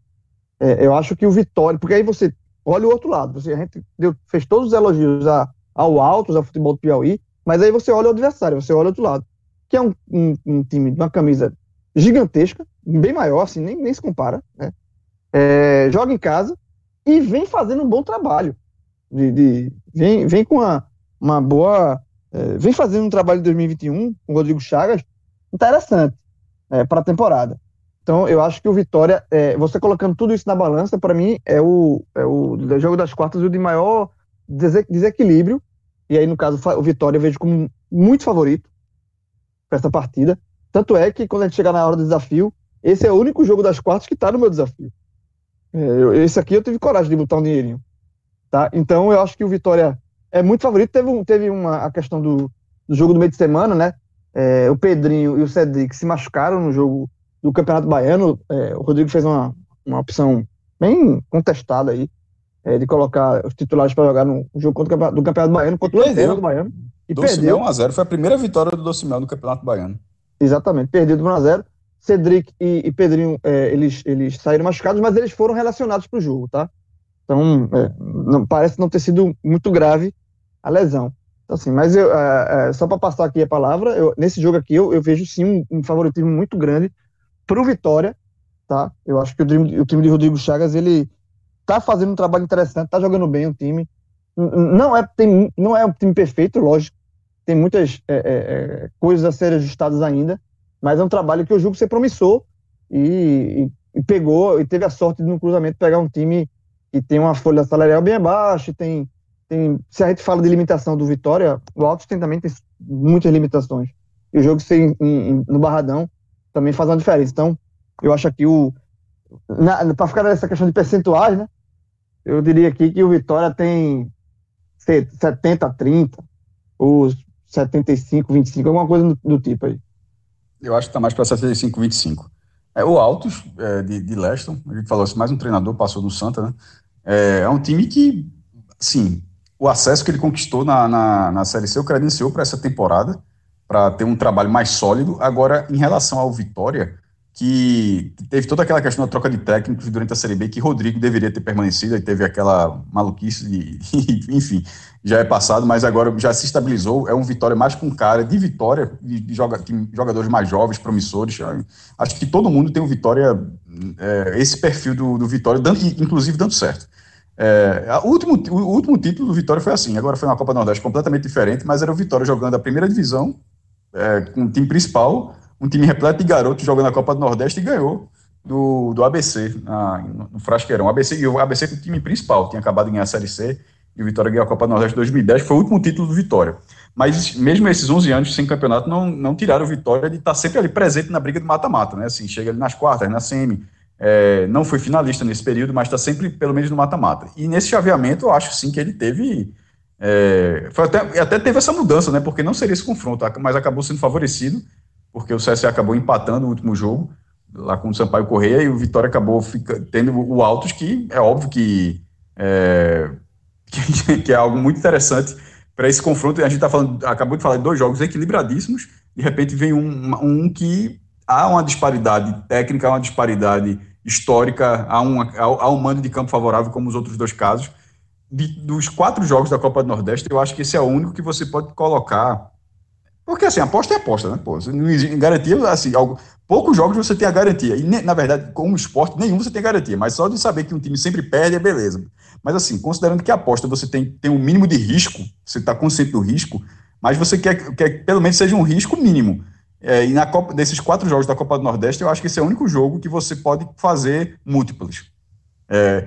Speaker 2: É, eu acho que o Vitória, porque aí você olha o outro lado. Você, a gente deu, fez todos os elogios a, ao Altos, ao futebol do Piauí, mas aí você olha o adversário, você olha o outro lado, que é um, um, um time de uma camisa gigantesca, bem maior, assim, nem, nem se compara, né? É, joga em casa e vem fazendo um bom trabalho. De, de vem, vem com uma, uma boa. É, vem fazendo um trabalho de 2021 com o Rodrigo Chagas interessante é, para a temporada. Então, eu acho que o Vitória, é, você colocando tudo isso na balança, para mim, é o, é o jogo das quartas o de maior desequilíbrio. E aí, no caso, o Vitória eu vejo como muito favorito para essa partida. Tanto é que, quando a gente chegar na hora do desafio, esse é o único jogo das quartas que está no meu desafio. É, esse aqui eu tive coragem de botar um dinheirinho. Tá? Então, eu acho que o Vitória é muito favorito. Teve, um, teve uma, a questão do, do jogo do meio de semana, né? É, o Pedrinho e o Cedric se machucaram no jogo do Campeonato Baiano, é, o Rodrigo fez uma, uma opção bem contestada aí, é, de colocar os titulares para jogar no jogo contra o do Campeonato Baiano, contra o Campeonato Baiano.
Speaker 3: E perdeu. 1x0, foi a primeira vitória do Docimel no Campeonato Baiano.
Speaker 2: Exatamente, perdido 1x0. Cedric e, e Pedrinho, é, eles, eles saíram machucados, mas eles foram relacionados para o jogo, tá? Então, é, não, parece não ter sido muito grave a lesão. Então, assim, mas eu, é, é só para passar aqui a palavra, eu, nesse jogo aqui eu, eu vejo sim um, um favoritismo muito grande para o Vitória, tá? Eu acho que o time, o time de Rodrigo Chagas, ele tá fazendo um trabalho interessante, tá jogando bem o time. Não é, tem, não é um time perfeito, lógico. Tem muitas é, é, é, coisas a serem ajustadas ainda, mas é um trabalho que eu julgo ser promissor e, e, e, pegou e teve a sorte de no cruzamento pegar um time que tem uma folha salarial bem abaixo, tem, tem se a gente fala de limitação do Vitória, o Altos tem também tem muitas limitações. E o jogo ser em, em, no Barradão também faz uma diferença. Então, eu acho que o. Para ficar nessa questão de percentuais, né? Eu diria aqui que o Vitória tem 70 30, ou 75 25, alguma coisa do, do tipo aí.
Speaker 3: Eu acho que está mais para 75 25. É, o Altos, é, de, de Leston, a gente falou assim, mais um treinador passou no Santa, né? É, é um time que, sim, o acesso que ele conquistou na, na, na Série C o credenciou para essa temporada para ter um trabalho mais sólido. Agora, em relação ao Vitória, que teve toda aquela questão da troca de técnicos durante a Série B, que Rodrigo deveria ter permanecido, e teve aquela maluquice, de, enfim, já é passado, mas agora já se estabilizou. É um Vitória mais com cara de Vitória, de, joga, de jogadores mais jovens, promissores. Acho que todo mundo tem o Vitória, é, esse perfil do, do Vitória, dando, inclusive dando certo. É, o, último, o último título do Vitória foi assim, agora foi uma Copa Nordeste completamente diferente, mas era o Vitória jogando a primeira divisão, é, com o time principal, um time repleto de garotos jogando a Copa do Nordeste e ganhou do, do ABC na, no Frasqueirão. ABC, e o ABC com o time principal, tinha acabado de ganhar a Série C e o Vitória ganhou a Copa do Nordeste 2010, foi o último título do Vitória. Mas mesmo esses 11 anos sem campeonato não, não tiraram o Vitória de estar sempre ali presente na briga de mata-mata, né? Assim, chega ali nas quartas, na semi, é, não foi finalista nesse período, mas está sempre pelo menos no mata-mata. E nesse chaveamento eu acho sim que ele teve é, foi até, até teve essa mudança, né? Porque não seria esse confronto, mas acabou sendo favorecido, porque o CSA acabou empatando o último jogo, lá com o Sampaio Correia, e o Vitória acabou fica, tendo o Altos, que é óbvio que é, que, que é algo muito interessante para esse confronto. A gente tá falando, acabou de falar de dois jogos equilibradíssimos, de repente vem um, um que há uma disparidade técnica, há uma disparidade histórica, há um, há um mando de campo favorável, como os outros dois casos de, dos quatro jogos da Copa do Nordeste, eu acho que esse é o único que você pode colocar Porque assim, aposta é aposta, né? Pô, não garantia, assim, algo, poucos jogos você tem a garantia. E, na verdade, como esporte, nenhum você tem garantia. Mas só de saber que um time sempre perde é beleza. Mas assim, considerando que a aposta você tem, tem um mínimo de risco, você está consciente do risco, mas você quer, quer que pelo menos seja um risco mínimo. É, e na Copa, desses quatro jogos da Copa do Nordeste, eu acho que esse é o único jogo que você pode fazer múltiplos. É,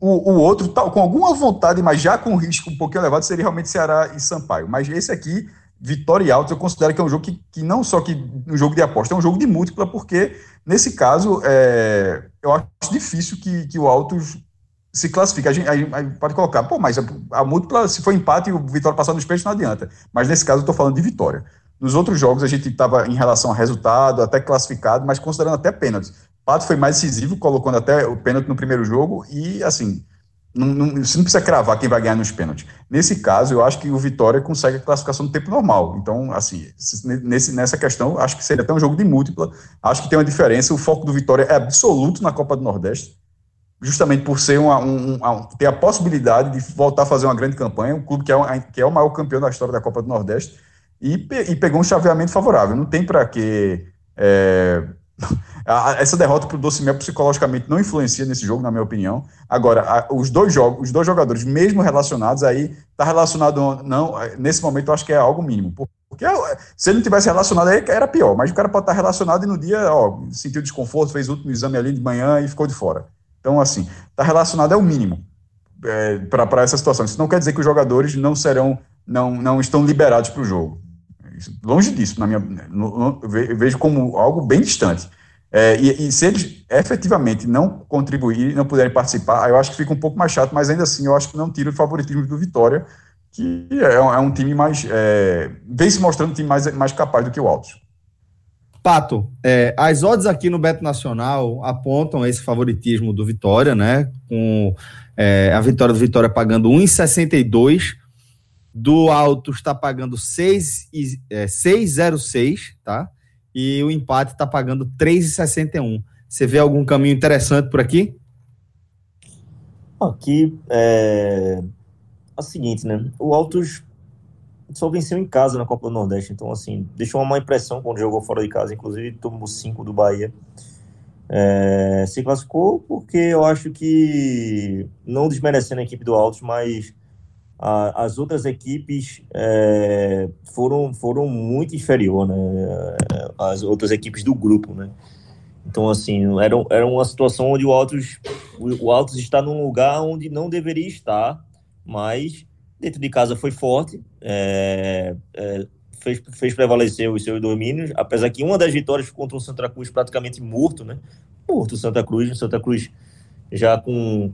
Speaker 3: o, o, outro, tá, com alguma vontade, mas já com risco um pouquinho elevado, seria realmente Ceará e Sampaio. Mas esse aqui, Vitória e Altos, eu considero que é um jogo que, que não só que um jogo de aposta, é um jogo de múltipla, porque nesse caso é, eu acho difícil que, que o Altos se classifique. A gente, a pode colocar, pô, mas a, a múltipla, se for empate e o Vitória passar nos peixes, não adianta. Mas nesse caso eu estou falando de vitória. Nos outros jogos a gente estava em relação a resultado, até classificado, mas considerando até pênaltis. Pato foi mais decisivo, colocando até o pênalti no primeiro jogo e, assim, não, não, você não precisa cravar quem vai ganhar nos pênaltis. Nesse caso, eu acho que o Vitória consegue a classificação no tempo normal. Então, assim, nesse, nessa questão, acho que seria até um jogo de múltipla. Acho que tem uma diferença. O foco do Vitória é absoluto na Copa do Nordeste, justamente por ser uma, um, ter a possibilidade de voltar a fazer uma grande campanha. Um clube que é, que é o maior campeão da história da Copa do Nordeste e, e pegou um chaveamento favorável. Não tem para que. É, essa derrota para o Docimel psicologicamente não influencia nesse jogo, na minha opinião. Agora, os dois jogos, os dois jogadores, mesmo relacionados, aí está relacionado não. Nesse momento, eu acho que é algo mínimo. Porque se ele não tivesse relacionado aí, era pior. Mas o cara pode estar relacionado e no dia, ó, sentiu desconforto, fez o último exame ali de manhã e ficou de fora. Então, assim, está relacionado é o mínimo é, para essa situação. Isso não quer dizer que os jogadores não serão, não, não estão liberados para o jogo. Longe disso, na minha, no, eu vejo como algo bem distante. É, e, e, se eles efetivamente não contribuírem, não puderem participar, eu acho que fica um pouco mais chato, mas ainda assim eu acho que não tira o favoritismo do Vitória, que é, é um time mais. É, vem se mostrando um time mais, mais capaz do que o Altos.
Speaker 1: Pato, é, as odds aqui no Beto Nacional apontam esse favoritismo do Vitória, né? Com é, a vitória do Vitória pagando 1,62 do Alto está pagando 6, é, 6,06, tá? E o empate está pagando 3,61. Você vê algum caminho interessante por aqui?
Speaker 4: Aqui é, é o seguinte, né? O Altos só venceu em casa na Copa do Nordeste, então assim, deixou uma má impressão quando jogou fora de casa, inclusive tomou 5 do Bahia. É, se classificou porque eu acho que, não desmerecendo a equipe do Altos, mas a, as outras equipes é, foram, foram muito inferior, né? As outras equipes do grupo, né? Então, assim, era, era uma situação onde o Altos, o Altos está num lugar onde não deveria estar, mas dentro de casa foi forte, é, é, fez, fez prevalecer os seus domínios, apesar que uma das vitórias contra o Santa Cruz praticamente morto, né? Morto o Santa Cruz, o Santa Cruz já com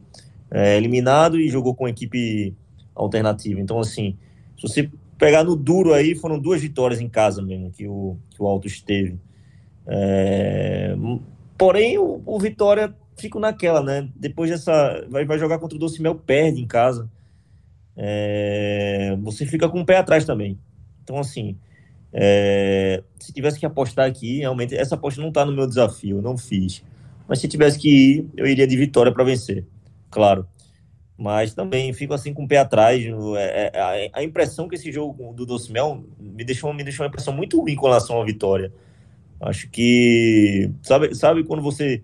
Speaker 4: é, eliminado e jogou com a equipe alternativa. Então, assim, se você pegar no duro aí, foram duas vitórias em casa mesmo que o, que o Altos teve. É... Porém, o, o, Vitória fica naquela, né? Depois dessa. Vai, vai jogar contra o Docimel, perde em casa. É... Você fica com o pé atrás também. Então, assim. É... Se tivesse que apostar aqui, realmente, essa aposta não está no meu desafio, não fiz. Mas se tivesse que ir, eu iria de vitória para vencer. Claro mas também fico assim com o pé atrás. É, é, a, impressão que esse jogo do Docimel me deixou, me deixou uma impressão muito ruim com relação à vitória. Acho que, sabe, sabe quando você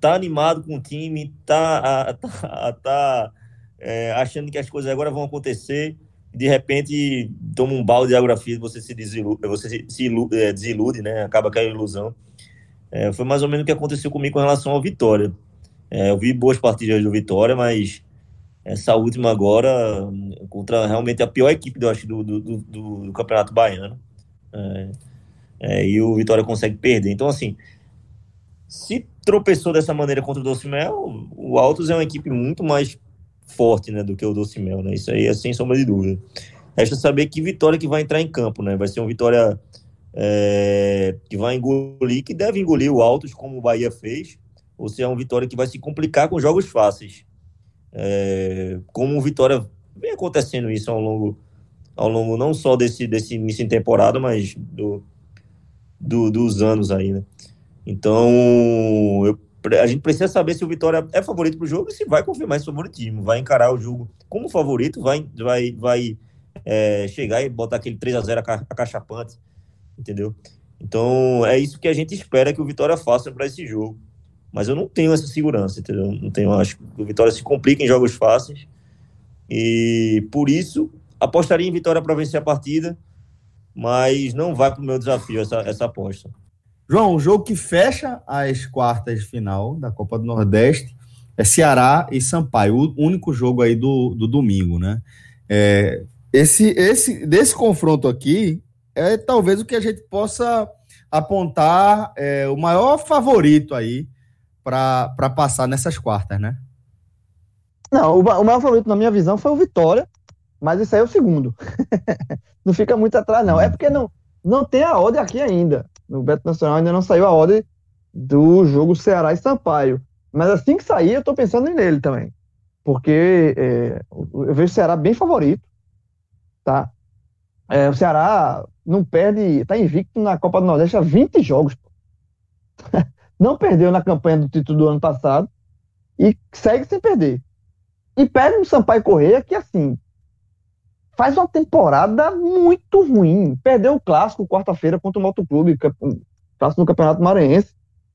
Speaker 4: tá animado com o time, tá, tá, tá é, achando que as coisas agora vão acontecer, de repente toma um balde de água fria, você se desilude, você se, ilude, é, desilude, né? Acaba a ilusão. É, foi mais ou menos o que aconteceu comigo com relação ao Vitória. É, eu vi boas partidas do Vitória, mas essa última agora contra realmente a pior equipe do, acho, do, do, do, do Campeonato Baiano. É, é, e o Vitória consegue perder. Então, assim, se tropeçou dessa maneira contra o Docimel, o Altos é uma equipe muito mais forte né, do que o Docimel, né? Isso aí é sem sombra de dúvida. Resta saber que Vitória que vai entrar em campo, né? Vai ser uma Vitória é, que vai engolir, que deve engolir o Altos, como o Bahia fez, ou se é uma Vitória que vai se complicar com jogos fáceis. É, como o Vitória vem acontecendo isso ao longo, ao longo não só desse, desse início de temporada, mas do, do, dos anos aí, né? Então, eu, a gente precisa saber se o Vitória é favorito para o jogo e se vai confirmar esse favoritismo, vai encarar o jogo como favorito, vai, vai, vai é, chegar e botar aquele 3 a 0 acachapante entendeu? Então, é isso que a gente espera que o Vitória faça para esse jogo. Mas eu não tenho essa segurança, entendeu? Não tenho, acho que o Vitória se complica em jogos fáceis. E por isso, apostaria em Vitória para vencer a partida, mas não vai para o meu desafio essa, essa aposta.
Speaker 1: João, o jogo que fecha as quartas de final da Copa do Nordeste é Ceará e Sampaio, o único jogo aí do, do domingo, né? É, esse, esse, desse confronto aqui, é talvez o que a gente possa apontar é, o maior favorito aí para passar nessas quartas, né?
Speaker 2: Não, o, o maior favorito, na minha visão, foi o Vitória, mas isso aí é o segundo. não fica muito atrás, não. É porque não, não tem a ordem aqui ainda. No Beto Nacional ainda não saiu a ordem do jogo Ceará e Sampaio. Mas assim que sair, eu tô pensando nele também. Porque é, eu vejo o Ceará bem favorito. Tá? É, o Ceará não perde, tá invicto na Copa do Nordeste há 20 jogos. não perdeu na campanha do título do ano passado e segue sem perder. E pega um Sampaio Correia que, assim, faz uma temporada muito ruim. Perdeu o clássico quarta-feira contra o Motoclube, clássico do Campeonato Maranhense.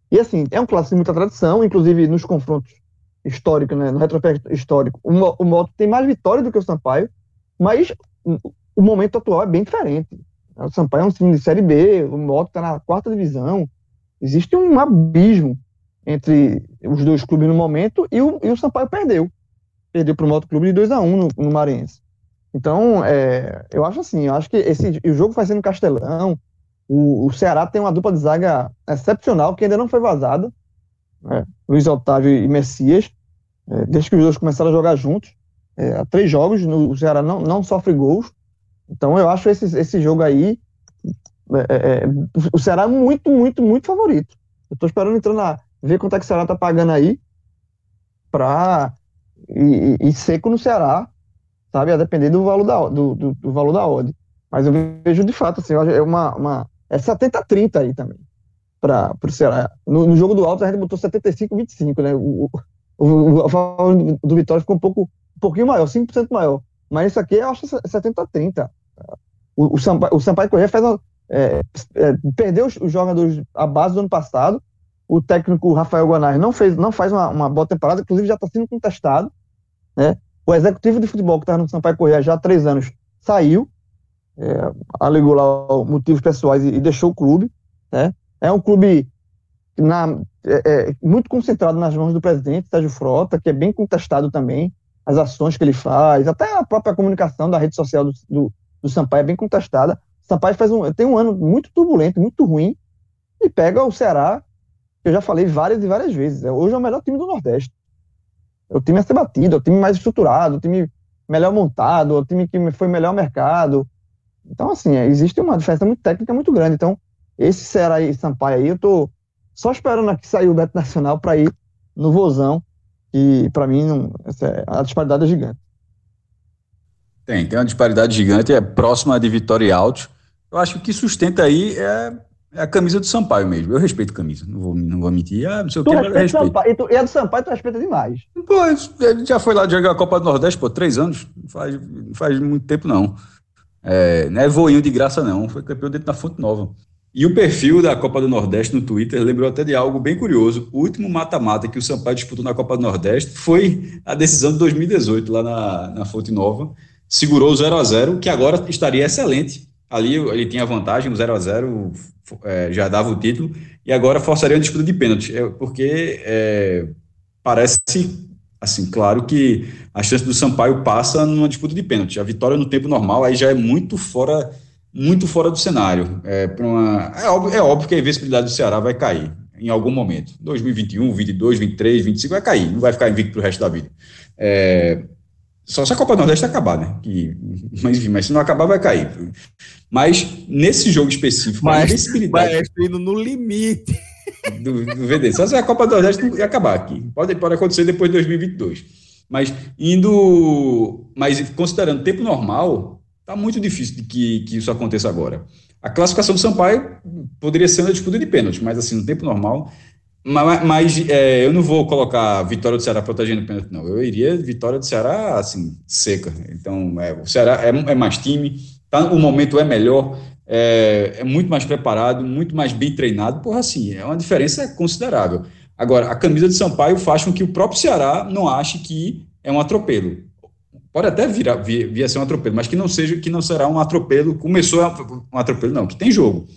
Speaker 2: E, assim, é um clássico de muita tradição, inclusive nos confrontos históricos, né, no retrospecto histórico. O, o Moto tem mais vitórias do que o Sampaio, mas o momento atual é bem diferente. O Sampaio é um time de Série B, o Moto está na quarta divisão. Existe um abismo entre os dois clubes no momento e o, e o Sampaio perdeu. Perdeu para o Moto Clube de 2 a 1 um no, no Marense. Então, é, eu acho assim, eu acho que esse, o jogo vai ser no Castelão. O, o, Ceará tem uma dupla de zaga excepcional que ainda não foi vazada. Né? Luiz Otávio e Messias. É, desde que os dois começaram a jogar juntos. É, há três jogos, no, o Ceará não, não sofre gols. Então eu acho esse, esse jogo aí. É, é, é o Ceará é muito, muito, muito favorito. Eu tô esperando entrar na. ver quanto é que o Ceará tá pagando aí. Pra. E, e, e seco no Ceará sabe? A depender do valor da, do, do, do valor da odd. Mas eu vejo de fato, assim, é uma, uma é 70-30 aí também, para o Ceará. No, no, jogo do Alto a gente botou 75-25, né? O, o, o, valor do Vitória ficou um, pouco, um pouquinho maior, 5% maior. Mas isso aqui eu acho 70-30. O, o, Sampaio, o Sampaio Corrêa fez uma, é, é, perdeu os, jogadores à base do ano passado. O técnico Rafael Guanais não, fez, não faz uma, uma boa temporada, inclusive já está sendo contestado. Né? O executivo de futebol que estava no Sampaio Correia já há três anos saiu, é, alegou lá motivos pessoais e, e, deixou o clube. Né? É um clube na, é, é, muito concentrado nas mãos do presidente, Sérgio Frota, que é bem contestado também, as ações que ele faz, até a própria comunicação da rede social do, do, do Sampaio é bem contestada. Sampaio faz um, tem um ano muito turbulento, muito ruim, e pega o Ceará, que eu já falei várias e várias vezes. É, hoje é o melhor time do Nordeste. O time a ser batido, o time mais estruturado, o time melhor montado, o time que foi melhor mercado. Então, assim, é, existe uma diferença muito técnica muito grande. Então, esse Ceará e Sampaio aí, eu tô só esperando aqui sair o Beto Nacional para ir no Vozão. E, para mim, não, é, a disparidade é gigante.
Speaker 3: Tem, tem uma disparidade gigante, é próxima de Vitória e Alto. Eu acho que o que sustenta aí é é a camisa do Sampaio mesmo. Eu respeito camisa, não vou, não vou mentir. Ah, não sei
Speaker 2: o que, mas respeito. Sampaio, e, tu, e a do Sampaio tu respeita demais.
Speaker 3: Pô, ele já foi lá jogar a Copa do Nordeste, pô, três anos. Não faz, não faz muito tempo, não. É, não é voinho de graça, não. Foi campeão dentro da Fonte Nova. E o perfil da Copa do Nordeste no Twitter lembrou até de algo bem curioso. O último mata-mata que o Sampaio disputou na Copa do Nordeste foi a decisão de 2018, lá na, na Fonte Nova. Segurou o 0 a 0 que agora estaria excelente. Ali ele tinha vantagem, o 0 a 0 é, já dava o título, e agora forçaria uma disputa de pênalti, é, porque é, parece, assim, claro que a chance do Sampaio passa numa disputa de pênalti. A vitória no tempo normal aí já é muito fora, muito fora do cenário. É, uma, é, óbvio, é óbvio que a invencibilidade do Ceará vai cair em algum momento. 2021, 22, 23, 25 vai cair, não vai ficar invicto pro resto da vida. É, só se a Copa do Nordeste acabar, né? Que, mas, enfim, mas se não acabar, vai cair. Mas nesse jogo específico,
Speaker 1: mas, a invencibilidade. Mas indo no limite.
Speaker 3: Do, do VD. Só se a Copa do Nordeste acabar aqui. Pode, pode acontecer depois de 2022. Mas indo. Mas considerando tempo normal, tá muito difícil de que, que isso aconteça agora. A classificação do Sampaio poderia ser uma disputa de pênalti, mas assim, no tempo normal, mas, mas é, eu não vou colocar vitória do Ceará protegendo o pênalti, não. Eu iria vitória do Ceará, assim, seca. Então, é, o Ceará é, é, mais time, tá, o momento é melhor, é, é, muito mais preparado, muito mais bem treinado, porra, assim, é uma diferença considerável. Agora, a camisa de Sampaio faz com que o próprio Ceará não ache que é um atropelo. Pode até vir, vir, vir a ser um atropelo, mas que não seja, que não será um atropelo, começou um atropelo, não, que tem jogo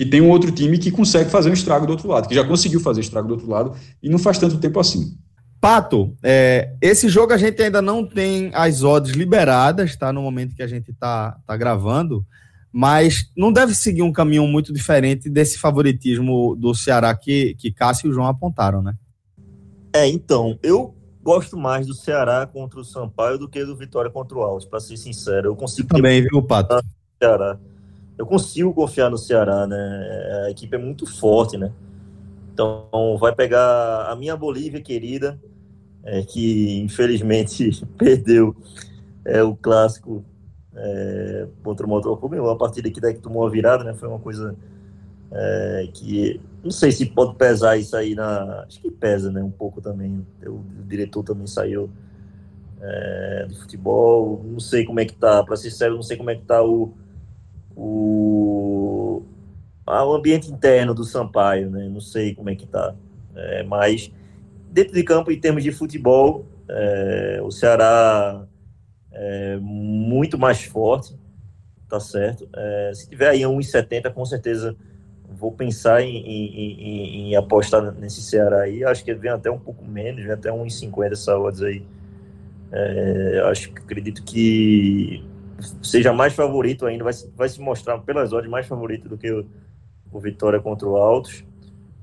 Speaker 3: que tem um outro time que consegue fazer um estrago do outro lado, que já conseguiu fazer estrago do outro lado e não faz tanto tempo assim.
Speaker 1: Pato, é, esse jogo a gente ainda não tem as odds liberadas, tá? No momento que a gente tá, tá gravando, mas não deve seguir um caminho muito diferente desse favoritismo do Ceará que, que Cássio e o João apontaram, né?
Speaker 4: É, então, eu gosto mais do Ceará contra o Sampaio do que do Vitória contra o Alves, para ser sincero. Eu consigo.
Speaker 1: Eu também, viu, Pato?
Speaker 4: Ceará eu consigo confiar no Ceará, né? A equipe é muito forte, né? Então vai pegar a minha Bolívia querida, é, que infelizmente perdeu é, o clássico é, contra o Motor Clube, uma partida que daí que tomou a virada, né? Foi uma coisa é, que não sei se pode pesar isso aí na, acho que pesa, né? Um pouco também. O, diretor também saiu é, de futebol, não sei como é que tá, para ser sério, não sei como é que tá o o, o ambiente interno do Sampaio, né? Não sei como é que tá. É, mas dentro de campo, em termos de futebol, é, o Ceará é muito mais forte, tá certo? É, se tiver aí 1,70, com certeza vou pensar em, em, em, em, apostar nesse Ceará aí. Acho que vem até um pouco menos, vem até 1,50 essa odds aí. É, acho acredito que seja mais favorito ainda, vai, vai se mostrar pelas odds mais favorito do que o, o Vitória contra o Altos.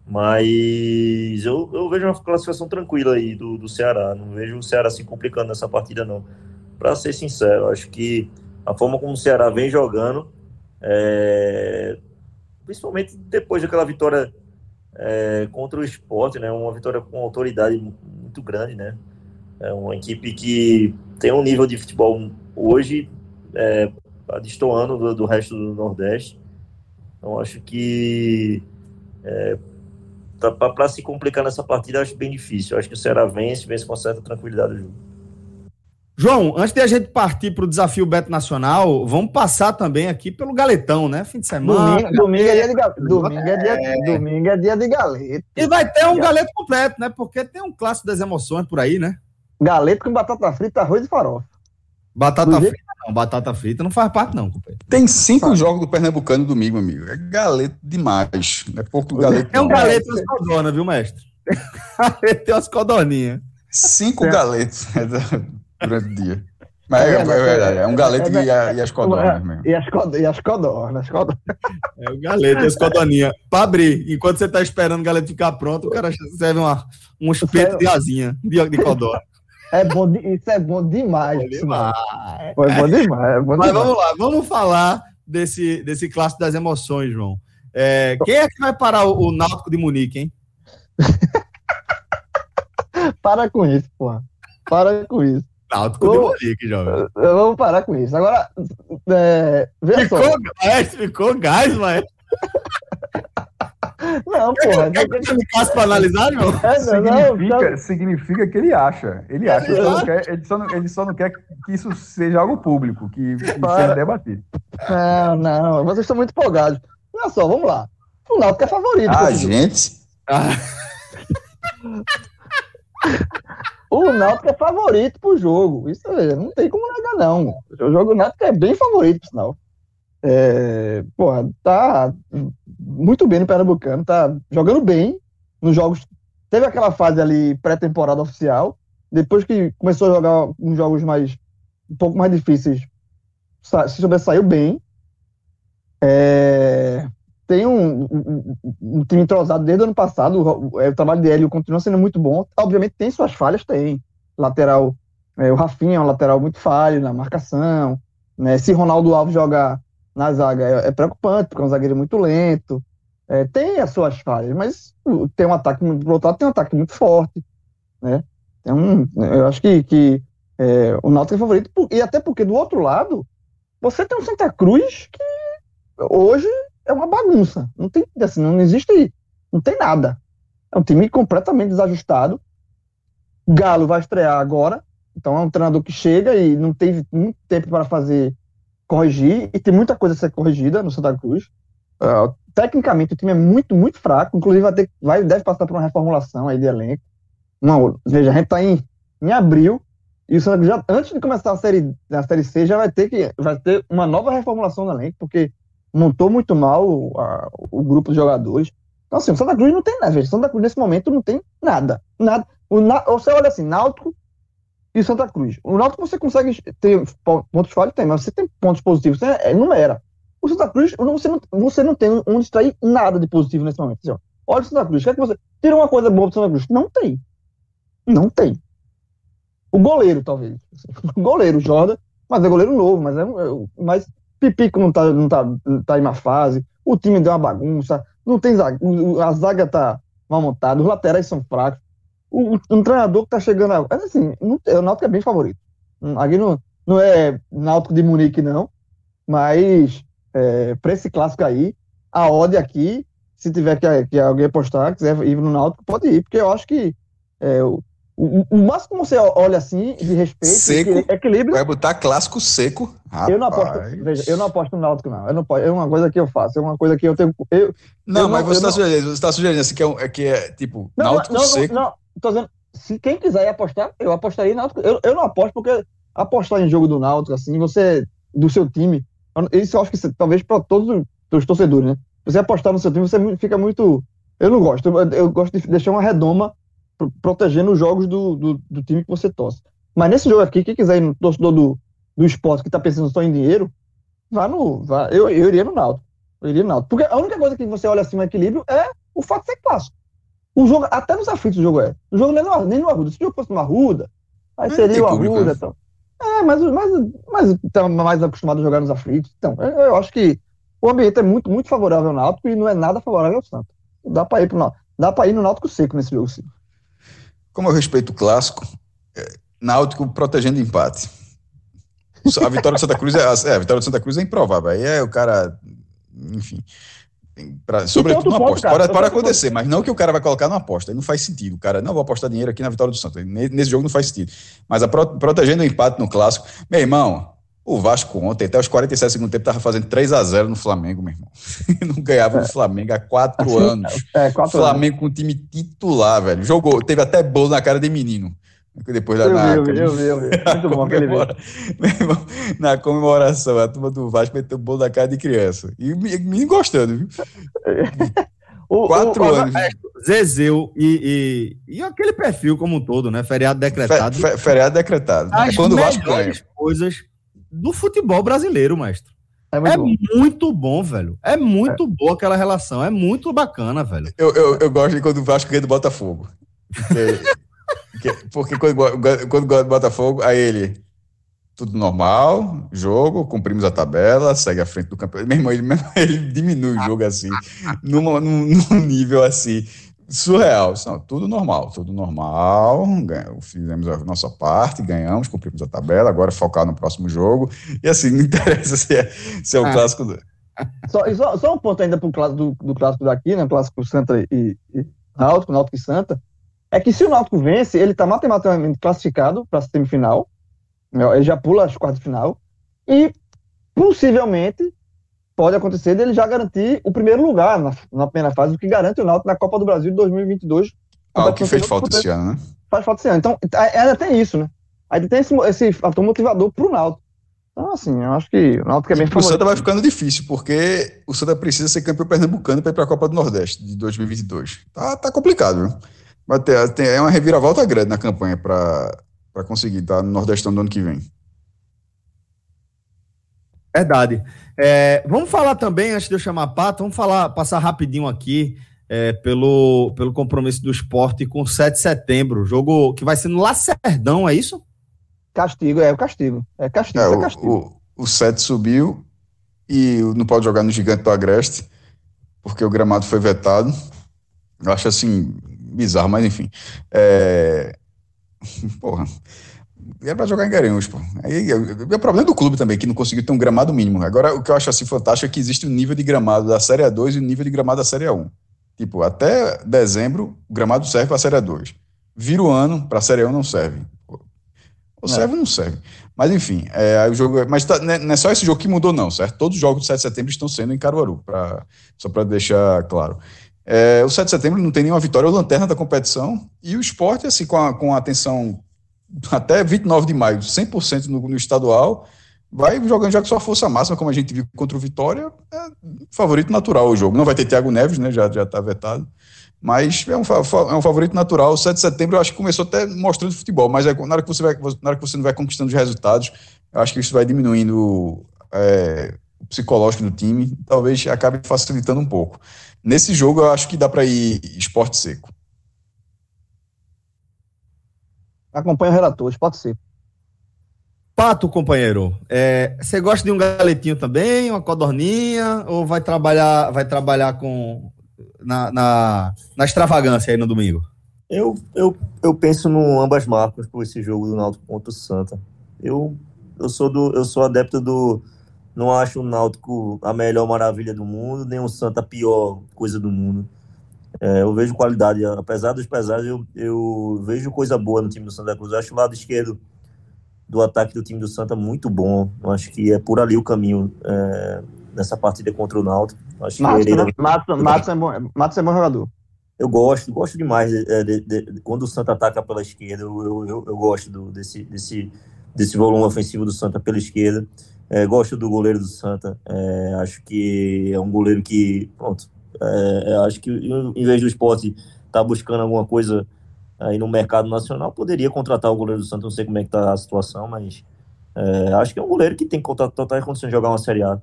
Speaker 4: Mas eu, eu vejo uma classificação tranquila aí do, do Ceará. Não vejo o Ceará se complicando nessa partida, não. Para ser sincero, acho que a forma como o Ceará vem jogando, é, principalmente depois daquela vitória é, contra o esporte, né? Uma vitória com autoridade muito grande, né? É uma equipe que tem um nível de futebol hoje é, destoando do, do, resto do Nordeste. Então, acho que é, tá, para se complicar nessa partida, acho bem difícil. Acho que o Ceará vence, vence com certa tranquilidade o jogo.
Speaker 1: João, antes de a gente partir para o desafio Beto Nacional, vamos passar também aqui pelo Galetão, né? Fim de semana.
Speaker 2: Domingo, domingo é dia de, domingo é dia, é. domingo é dia de galeto.
Speaker 1: E vai ter um galeto completo, né? Porque tem um clássico das emoções por aí, né?
Speaker 2: Galeto com batata frita, arroz e farofa.
Speaker 1: Batata frita não, batata frita não faz parte, não, companheiro.
Speaker 3: Tem cinco jogos do Pernambucano domingo, amigo. É galeto demais. Não é pouco galeto.
Speaker 1: É um galeto e umas codornas, viu, mestre? Tem umas codoninhas.
Speaker 3: Cinco é. galetos durante o dia. Mas é, é, é verdade, é um galeto é, é, e, as codornas mesmo.
Speaker 2: E as, e as codornas.
Speaker 1: É o galeto e as codoninhas. Para abrir, enquanto você está esperando o galeto ficar pronto, o cara serve uma, um espeto de asinha de, de codorna.
Speaker 2: É bom, isso é bom demais. Bom demais. Foi bom demais. É bom
Speaker 1: Mas
Speaker 2: demais.
Speaker 1: vamos lá, vamos falar desse, desse clássico das emoções, João. É, quem é que vai parar o, o Náutico de Munique, hein?
Speaker 2: Para com isso, porra. Para com isso.
Speaker 1: Náutico de Munique, jovem.
Speaker 2: Vamos parar com isso. Agora, é,
Speaker 1: ficou, só. Maestro, ficou gás, maestro.
Speaker 2: Não, porra.
Speaker 1: Quer que eu passe para analisar, não?
Speaker 5: É, significa, não, significa que ele acha. Ele acha. Ele, só quer, ele, só não, ele só não quer que isso seja algo público, que, que seja debatido.
Speaker 2: Não, não. Vocês estão muito empolgados. Olha só, vamos lá. O Náutico é favorito.
Speaker 3: Ah, gente. Ah.
Speaker 2: o Náutico é favorito pro jogo. Isso não tem como negar, não. O jogo do Náutico é bem favorito, por sinal. É, porra, tá muito bem no Pernambucano, tá jogando bem nos jogos. Teve aquela fase ali pré-temporada oficial, depois que começou a jogar uns jogos mais um pouco mais difíceis, se sobressaiu bem. É, tem um, um, um, time entrosado desde o ano passado, o, o, trabalho de Hélio continua sendo muito bom. Obviamente tem suas falhas, tem. Lateral, é, o Rafinha é um lateral muito falho na marcação. Né? Se Ronaldo Alves jogar na zaga é, é preocupante, porque é um zagueiro muito lento. É, tem as suas falhas, mas tem um ataque, outro lado, tem um ataque muito forte. Né? Um, eu acho que, que é, o Náutico é favorito, e até porque do outro lado, você tem um Santa Cruz que hoje é uma bagunça. Não tem, assim, não existe, não tem nada. É um time completamente desajustado. Galo vai estrear agora, então é um treinador que chega e não teve muito tempo para fazer corrigir, e tem muita coisa a ser corrigida no Santa Cruz. Uh, tecnicamente, o time é muito, muito fraco, inclusive vai ter, vai, deve passar por uma reformulação aí de elenco. Uma, veja, a gente está em, em abril, e o Santa Cruz, já, antes de começar a série, a série C, já vai ter, que, vai ter uma nova reformulação no elenco, porque montou muito mal o, a, o grupo de jogadores. Então, assim, o Santa Cruz não tem nada. Veja, Santa Cruz nesse momento não tem nada. Nada. O, na, você olha assim, Náutico e Santa Cruz. O Náutico você consegue ter pontos falhos, tem, mas você tem pontos positivos, você é, numera. O Santa Cruz, você não, você não tem onde extrair nada de positivo nesse momento. Assim, olha o Santa Cruz, quer que você tira uma coisa boa do Santa Cruz? Não tem. Não tem. O goleiro, talvez. O goleiro, Jordan, mas é goleiro novo, mas é, é mas Pipico não tá, não tá, tá em uma fase, o time deu uma bagunça, não tem zaga, a zaga tá mal montada, os laterais são fracos. O, um treinador que tá chegando agora, assim, não, o Náutico é bem favorito. Aqui não, não é Náutico de Munique, não, mas é, para esse clássico aí, a odd aqui, se tiver que, que alguém apostar, quiser ir no Náutico, pode ir, porque eu acho que é, o, o, o máximo que você olha assim, de respeito,
Speaker 3: seco,
Speaker 2: equilíbrio.
Speaker 3: Vai botar clássico seco.
Speaker 2: Rapaz. Eu não aposto, veja, eu não aposto no Náutico, não. Eu não é uma coisa que eu faço, é uma coisa que eu tenho. Eu,
Speaker 3: não,
Speaker 2: eu
Speaker 3: mas não, você está sugerindo, você tá sugerindo assim, que é, é, que é tipo, não, Náutico
Speaker 2: não,
Speaker 3: seco.
Speaker 2: Não, tô dizendo, se quem quiser apostar, eu apostaria em Náutico. Eu, eu não aposto porque apostar em jogo do Náutico, assim, você, do seu time, isso eu acho que talvez para todos os torcedores, né? Você apostar no seu time, você fica muito. Eu não gosto, eu, eu gosto de deixar uma redoma protegendo os jogos do, do, do, time que você torce. Mas nesse jogo aqui, quem quiser ir no torcedor do, do esporte que está pensando só em dinheiro, vá no. Vá, eu, eu iria no Náutico. Eu iria no Náutico. Porque a única coisa que você olha assim no equilíbrio é o fato de ser clássico. O jogo, até nos aflitos o jogo é. O jogo nem no, nem no Arruda. Se o jogo fosse no Arruda, aí seria o Arruda. Né? Então. É, mas, mas, mas tá mais acostumado a jogar nos aflitos. Então, eu, eu acho que o ambiente é muito, muito favorável ao Náutico e não é nada favorável ao Santos. Dá para ir pro. Dá para ir no Náutico seco nesse jogo, sim.
Speaker 3: Como eu respeito o clássico, é, Náutico protegendo empate. A vitória do Santa Cruz é, é, a vitória do Santa Cruz é improvável. Aí é o cara, enfim, pra, sobretudo uma aposta. Cara, pode, pode acontecer, mas não que o cara vai colocar numa aposta. Aí não faz sentido. O cara, não vou apostar dinheiro aqui na vitória do Santos. Nesse jogo não faz sentido. Mas a pro, protegendo o empate no clássico, meu irmão, o Vasco ontem, até os 47 segundos tempo, estava fazendo 3 a 0 no Flamengo, meu irmão. Não ganhava é. do Flamengo há quatro assim, anos. É, quatro Flamengo anos. com time titular, velho. Jogou, teve até bolo na cara de menino. Depois da
Speaker 2: eu na, vi, eu vi, eu vi, Muito bom aquele vídeo.
Speaker 3: Na comemoração, a turma do Vasco meteu bolo na cara de criança. E me gostando, viu? o, Quatro o, anos.
Speaker 1: Zezeu e, e, e, aquele perfil como um todo, né? Feriado decretado.
Speaker 3: Fe, fe, feriado decretado.
Speaker 1: As Quando o Vasco ganha. coisas do futebol brasileiro, mestre. É, muito, é bom. muito bom, velho. É muito é. boa aquela relação. É muito bacana, velho.
Speaker 3: Eu, eu, eu gosto de quando o Vasco ganha do Botafogo. Porque, porque quando, quando ganha do Botafogo, aí ele. Tudo normal, jogo, cumprimos a tabela, segue à frente do campeonato. Meu irmão, ele, ele diminui o jogo assim, num, num, num nível assim surreal. Não, tudo normal, tudo normal. Fizemos a nossa parte, ganhamos, cumprimos a tabela, agora focar no próximo jogo. E assim, não interessa se é, se é o ah. clássico. Do...
Speaker 2: Só, só, só, um ponto ainda pro clássico do, do clássico daqui, né? Clássico Santa e, e Náutico, Náutico e Santa. É que se o Náutico vence, ele está matematicamente classificado para a semifinal. Né, ele já pula as quartas de final. E possivelmente pode acontecer dele já garantir o primeiro lugar na, na primeira fase, o que garante o Náutico na Copa do Brasil de 2022.
Speaker 3: Ah, o que fez falta esse ano, né?
Speaker 2: Faz falta esse ano. Então, ainda tem isso, né? Aí tem esse, esse fator motivador pro Náutico. Então, assim, eu acho que o Náutico é bem
Speaker 3: favorito. O Santa vai ficando difícil, porque o Santa precisa ser campeão pernambucano para ir para a Copa do Nordeste de 2022. Tá, tá complicado, viu? Vai ter, tem, é uma reviravolta grande na campanha para conseguir estar tá no Nordestão do ano que vem.
Speaker 1: Verdade. É, vamos falar também, antes de eu chamar a Pato, vamos falar, passar rapidinho aqui é, pelo, pelo compromisso do esporte com 7 de setembro, jogo que vai ser no Lacerdão, é isso?
Speaker 2: Castigo, é o castigo. É castigo, é,
Speaker 3: é castigo. O, o, o 7 subiu e não pode jogar no Gigante do Agreste, porque o gramado foi vetado. Eu acho assim, bizarro, mas enfim. É... Porra era para jogar em Garanhuns, pô. Aí, é o problema do clube também, que não conseguiu ter um gramado mínimo. Agora, o que eu acho assim fantástico é que existe o um nível de gramado da Série A2 e o um nível de gramado da Série A1. Tipo, até dezembro, o gramado serve para a Série A2. Vira o ano, para a Série A1 não serve. Ou serve ou não serve. Mas enfim, é, o jogo. Mas tá, né, não é só esse jogo que mudou, não, certo? Todos os jogos do 7 de setembro estão sendo em Caruaru, pra, só para deixar claro. É, o 7 de setembro não tem nenhuma vitória, é o lanterna da competição, e o esporte, assim, com a, com a atenção até 29 de maio, 100% no, no estadual, vai jogando já com sua força máxima, como a gente viu contra o Vitória, é favorito natural o jogo. Não vai ter Thiago Neves, né? Já, já tá vetado. Mas é um, é um favorito natural. O 7 de setembro eu acho que começou até mostrando futebol, mas é, na, hora que você vai, na hora que você não vai conquistando os resultados, eu acho que isso vai diminuindo é, psicológico do time, talvez acabe facilitando um pouco. Nesse jogo eu acho que dá para ir esporte seco.
Speaker 2: Acompanha o relator, esporte seco.
Speaker 1: Pato, companheiro, é, você gosta de um galetinho também, uma codorninha, ou vai trabalhar, vai trabalhar com na, na, na extravagância aí no domingo?
Speaker 4: Eu, eu, eu penso no ambas marcas por esse jogo do Náutico contra o Santa. Eu, eu, sou do, eu sou adepto do. Não acho o Náutico a melhor maravilha do mundo, nem o Santa a pior coisa do mundo. É, eu vejo qualidade, apesar dos pesares, eu, eu vejo coisa boa no time do Santa Cruz. Eu acho o lado esquerdo do ataque do time do Santa muito bom. Eu acho que é por ali o caminho é, nessa partida contra o Náutico. Acho
Speaker 2: Matos, que né? Matos, Matos, é bom, Matos é bom jogador.
Speaker 4: Eu gosto, gosto demais de, de, de, quando o Santa ataca pela esquerda. Eu, eu, eu gosto do, desse, desse, desse volume ofensivo do Santa pela esquerda. É, gosto do goleiro do Santa. É, acho que é um goleiro que, pronto, é, acho que em vez do esporte estar tá buscando alguma coisa aí no mercado nacional, poderia contratar o goleiro do Santa. Não sei como é que tá a situação, mas é, acho que é um goleiro que tem total condição de jogar uma Série A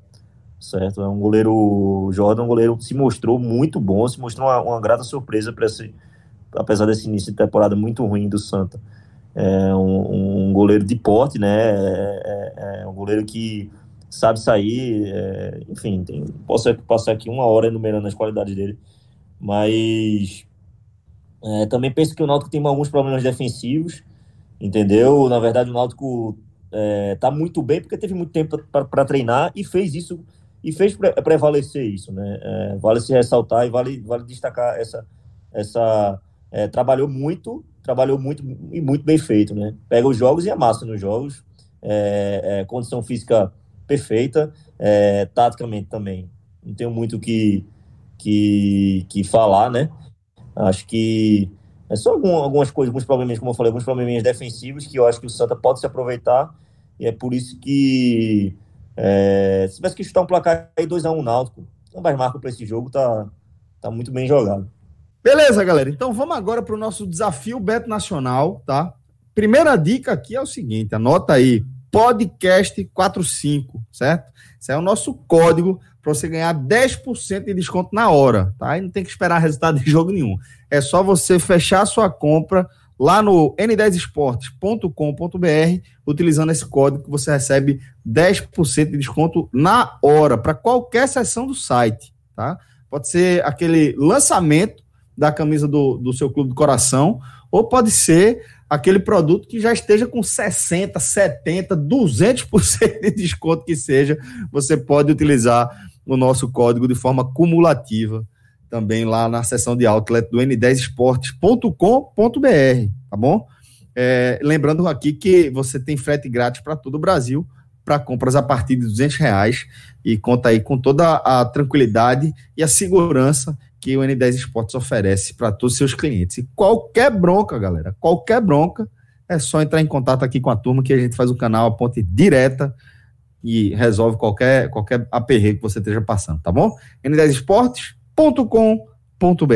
Speaker 4: certo? É um goleiro, Jordan, um goleiro que se mostrou muito bom, se mostrou uma, uma grata surpresa para esse, apesar desse início de temporada muito ruim do Santa. É um, um goleiro de porte, né? É, é, é, um goleiro que sabe sair, é, enfim, tem, posso passar aqui uma hora enumerando as qualidades dele, mas é, também penso que o Náutico tem alguns problemas defensivos, entendeu? Na verdade, o Náutico é, tá muito bem porque teve muito tempo para treinar e fez isso e fez pre prevalecer isso, né? É, vale se ressaltar e vale, vale destacar essa, essa é, trabalhou muito, trabalhou muito e muito bem feito, né? Pega os jogos e amassa nos jogos, é, é condição física perfeita, é, taticamente também. Não tenho muito que que, que falar, né? Acho que é só algum, algumas coisas, alguns problemas, como eu falei, alguns probleminhas defensivos que eu acho que o Santa pode se aproveitar e é por isso que é, se tivesse que chutar um placar aí 2x1 um Náutico, ambas marcas para esse jogo tá, tá muito bem jogado.
Speaker 1: Beleza, galera. Então vamos agora para o nosso desafio Beto Nacional, tá? Primeira dica aqui é o seguinte: anota aí, podcast 45, certo? Esse é o nosso código para você ganhar 10% de desconto na hora, tá? Aí não tem que esperar resultado de jogo nenhum. É só você fechar a sua compra lá no n10esportes.com.br, utilizando esse código que você recebe 10% de desconto na hora, para qualquer seção do site, tá? Pode ser aquele lançamento da camisa do, do seu clube do coração, ou pode ser aquele produto que já esteja com 60, 70, 200% de desconto que seja, você pode utilizar o nosso código de forma cumulativa também lá na seção de outlet do n10esportes.com.br, tá bom? É, lembrando aqui que você tem frete grátis para todo o Brasil para compras a partir de 200 reais e conta aí com toda a tranquilidade e a segurança que o N10 Esportes oferece para todos os seus clientes. E qualquer bronca, galera, qualquer bronca, é só entrar em contato aqui com a turma que a gente faz o canal, a ponte direta e resolve qualquer, qualquer aperreio que você esteja passando, tá bom? N10 Esportes, bet.com.br.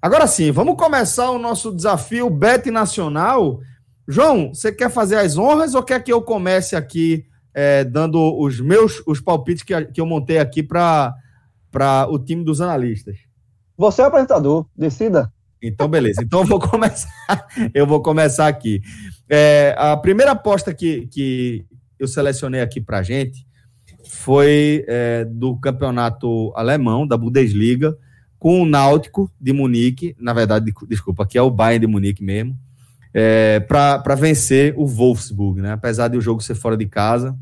Speaker 1: Agora sim, vamos começar o nosso desafio Bet Nacional. João, você quer fazer as honras ou quer que eu comece aqui é, dando os meus os palpites que, que eu montei aqui para o time dos analistas?
Speaker 2: Você é o apresentador, decida.
Speaker 1: Então, beleza. Então eu vou começar. eu vou começar aqui. É, a primeira aposta que, que eu selecionei aqui para gente foi é, do campeonato alemão, da Bundesliga, com o Náutico de Munique, na verdade, desculpa, aqui é o Bayern de Munique mesmo, é, para vencer o Wolfsburg, né? Apesar de o jogo ser fora de casa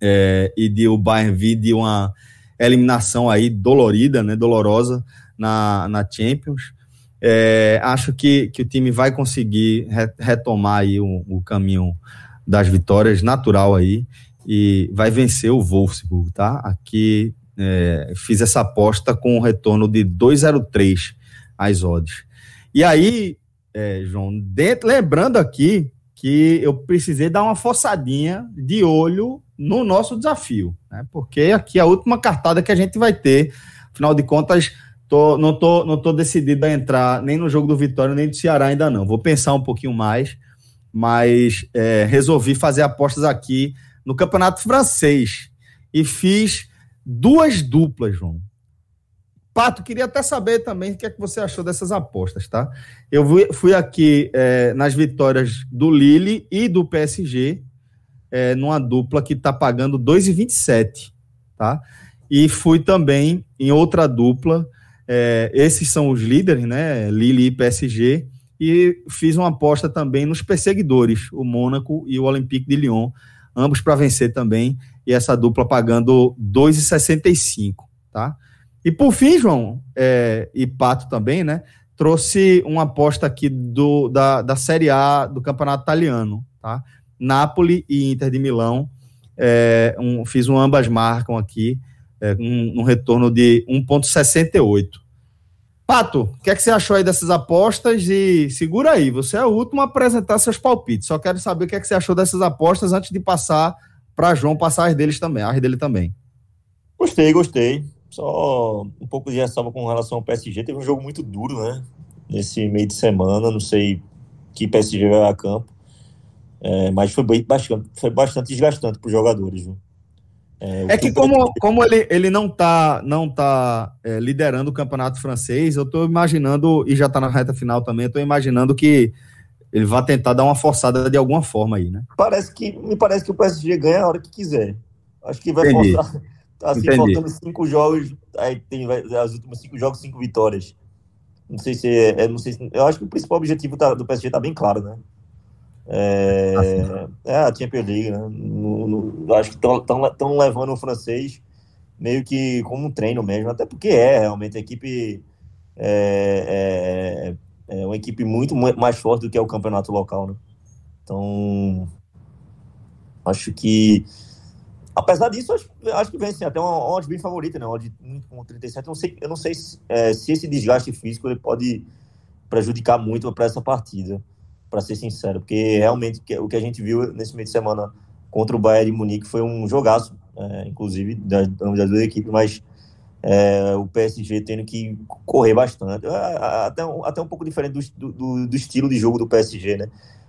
Speaker 1: é, e de o Bayern vir de uma eliminação aí dolorida, né? Dolorosa na, na Champions. É, acho que, que o time vai conseguir retomar aí o, o caminho das vitórias, natural aí, e vai vencer o Wolfsburg, tá? Aqui é, fiz essa aposta com um retorno de 2,03 as odds. E aí, é, João, dentro, lembrando aqui que eu precisei dar uma forçadinha de olho no nosso desafio, né? Porque aqui é a última cartada que a gente vai ter, afinal de contas, tô, não, tô, não tô decidido a entrar nem no jogo do Vitória, nem do Ceará ainda não. Vou pensar um pouquinho mais, mas é, resolvi fazer apostas aqui no Campeonato Francês e fiz duas duplas, João. Pato, queria até saber também o que é que você achou dessas apostas, tá? Eu fui aqui é, nas vitórias do Lille e do PSG, é, numa dupla que está pagando 2,27, tá? E fui também em outra dupla, é, esses são os líderes, né? Lille e PSG, e fiz uma aposta também nos perseguidores, o Mônaco e o Olympique de Lyon, ambos para vencer também, e essa dupla pagando 2,65, tá? E por fim, João, é, e Pato também, né? Trouxe uma aposta aqui do, da, da Série A do Campeonato Italiano, tá? Napoli e Inter de Milão. É, um, fiz um ambas marcam aqui, é, um, um retorno de 1,68. Pato, o que, é que você achou aí dessas apostas? E segura aí, você é o último a apresentar seus palpites. Só quero saber o que, é que você achou dessas apostas antes de passar para João passar as deles também, as dele também.
Speaker 4: Gostei, gostei. Só um pouco de ressalva com relação ao PSG. Teve um jogo muito duro, né? Nesse meio de semana. Não sei que PSG vai a campo. É, mas foi bastante, foi bastante desgastante para os jogadores. Viu?
Speaker 1: É, é que como, como ele, ele não está não tá, é, liderando o campeonato francês, eu estou imaginando, e já está na reta final também, eu estou imaginando que ele vai tentar dar uma forçada de alguma forma aí, né?
Speaker 4: Parece que, me parece que o PSG ganha a hora que quiser. Acho que vai Entendi. forçar. Assim, Entendi. faltando cinco jogos, aí tem vai, os últimos cinco jogos, cinco vitórias. Não sei se é, é não sei se, eu acho que o principal objetivo tá, do PSG está bem claro, né? É, assim. é a Champions League, né? No, no, acho que estão levando o francês meio que como um treino mesmo, até porque é realmente a equipe é, é, é uma equipe muito mais forte do que é o campeonato local, né? Então acho que Apesar disso, acho, acho que assim, até uma odd bem favorita, né? Odd com 37. Eu não sei, eu não sei se, é, se esse desgaste físico ele pode prejudicar muito para essa partida, para ser sincero, porque realmente o que a gente viu nesse meio de semana contra o Bayern de Munique foi um jogaço, é, inclusive das, das duas equipes, mas é, o PSG tendo que correr bastante, é, até, até um pouco diferente do, do, do estilo de jogo do PSG, né?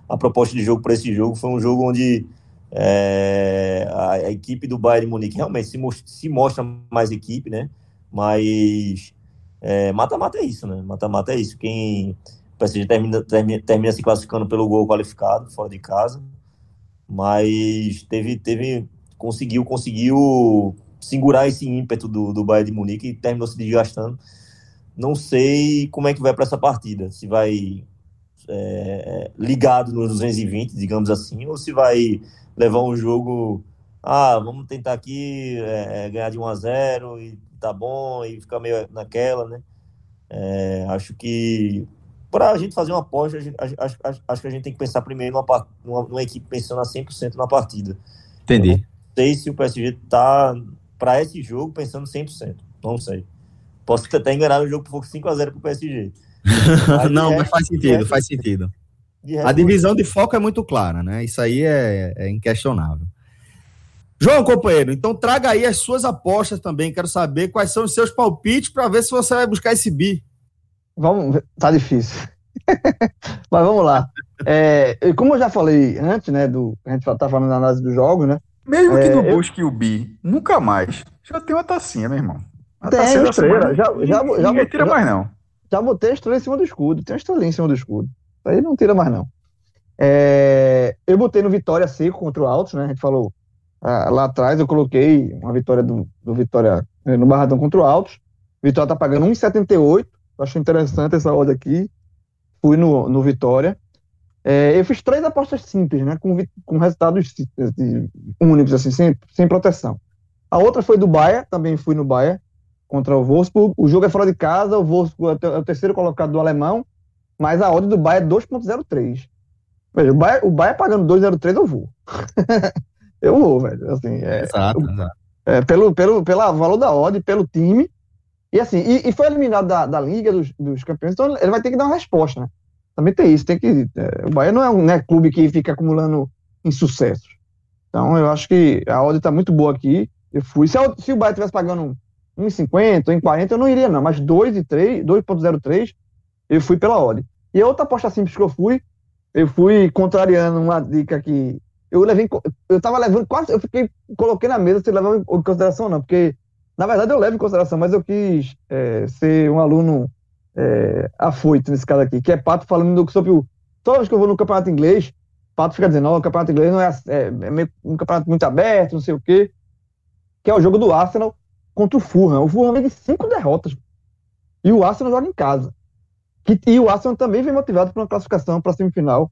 Speaker 4: A proposta de jogo para esse jogo foi um jogo onde é, a, a, equipe do Bayern de Munique realmente se, se mostra mais equipe, né? Mas é, mata-mata é, isso, né? Mata-mata é isso. Quem PSG termina, termina, termina se classificando pelo gol qualificado fora de casa, mas teve, teve conseguiu conseguiu segurar esse ímpeto do, do Bayern de Munique e terminou se desgastando. Não sei como é que vai para essa partida, se vai é, ligado nos 220, digamos assim, ou se vai levar um jogo. Ah, vamos tentar aqui é, é ganhar de 1 a 0 e tá bom, e ficar meio naquela, né? É, acho que para a gente fazer uma aposta, acho, acho, acho, que a gente tem que pensar primeiro numa, numa, numa equipe pensando a 100% na partida.
Speaker 1: Entendi. não
Speaker 4: sei se o PSG tá para esse jogo pensando 100%. Não sei. Posso até enganar o jogo por 5x0 para o PSG.
Speaker 1: não, mas faz sentido, faz sentido. A divisão de foco é muito clara, né? Isso aí é, é inquestionável. João, companheiro, então traga aí as suas apostas também. Quero saber quais são os seus palpites para ver se você vai buscar esse bi.
Speaker 2: Vamos, tá difícil. Mas vamos lá. É, como eu já falei antes, né? Do, a gente tá falando da análise dos jogos, né?
Speaker 5: Mesmo que é, não busque eu... o bi, nunca mais. Já tem uma tacinha, meu irmão.
Speaker 2: A tem tacinha estrela. Já, já, já,
Speaker 5: ninguém já, tira mais, não.
Speaker 2: Já botei a estrela em cima do escudo. Tem a estrela em cima do escudo. Aí não tira mais, não. É, eu botei no Vitória seco contra o Altos, né? A gente falou ah, lá atrás, eu coloquei uma vitória do, do Vitória eh, no Barradão contra o Altos. Vitória tá pagando 1,78. Acho interessante essa odd aqui. Fui no, no Vitória. É, eu fiz três apostas simples, né? Com, com resultados únicos, assim, sem, sem proteção. A outra foi do Bahia, também fui no Bahia contra o Wolfsburg. O jogo é fora de casa, o Wolfsburg é o é terceiro colocado do alemão mas a odd do Bahia é 2.03. Veja, o Bahia, o Bahia pagando 2,03 eu vou. eu vou, velho. Assim, é,
Speaker 1: Exato, exato.
Speaker 2: é, pelo, pelo, pela valor da odd, pelo time. E assim, e, e foi eliminado da, da Liga dos, dos Campeões, então ele vai ter que dar uma resposta, né? Também tem isso, tem que. é, o Bahia não é um né, clube que fica acumulando insucessos. Então eu acho que a odd tá muito boa aqui. Eu fui. Se, a- se o Bahia estivesse pagando 1,50 ou em 40, eu não iria, não. Mas 2 e 3, 2,03, eu fui pela odd. E a outra aposta simples que eu fui, eu fui contrariando uma dica que. Eu levei. Eu tava levando quase. Eu fiquei. Coloquei na mesa se levava em consideração ou não, porque. Na verdade, eu levo em consideração, mas eu quis é, ser um aluno é, afoito nesse caso aqui, que é Pato falando do- sobre o. Toda vez que eu vou no campeonato inglês, Pato fica dizendo: ó, o campeonato inglês não é, é, é um campeonato muito aberto, não sei o quê. Que é o jogo do Arsenal contra o Fulham. O Fulham vem de cinco derrotas. E o Arsenal joga em casa. Que, e o Arsenal também vem motivado por uma classificação para a semifinal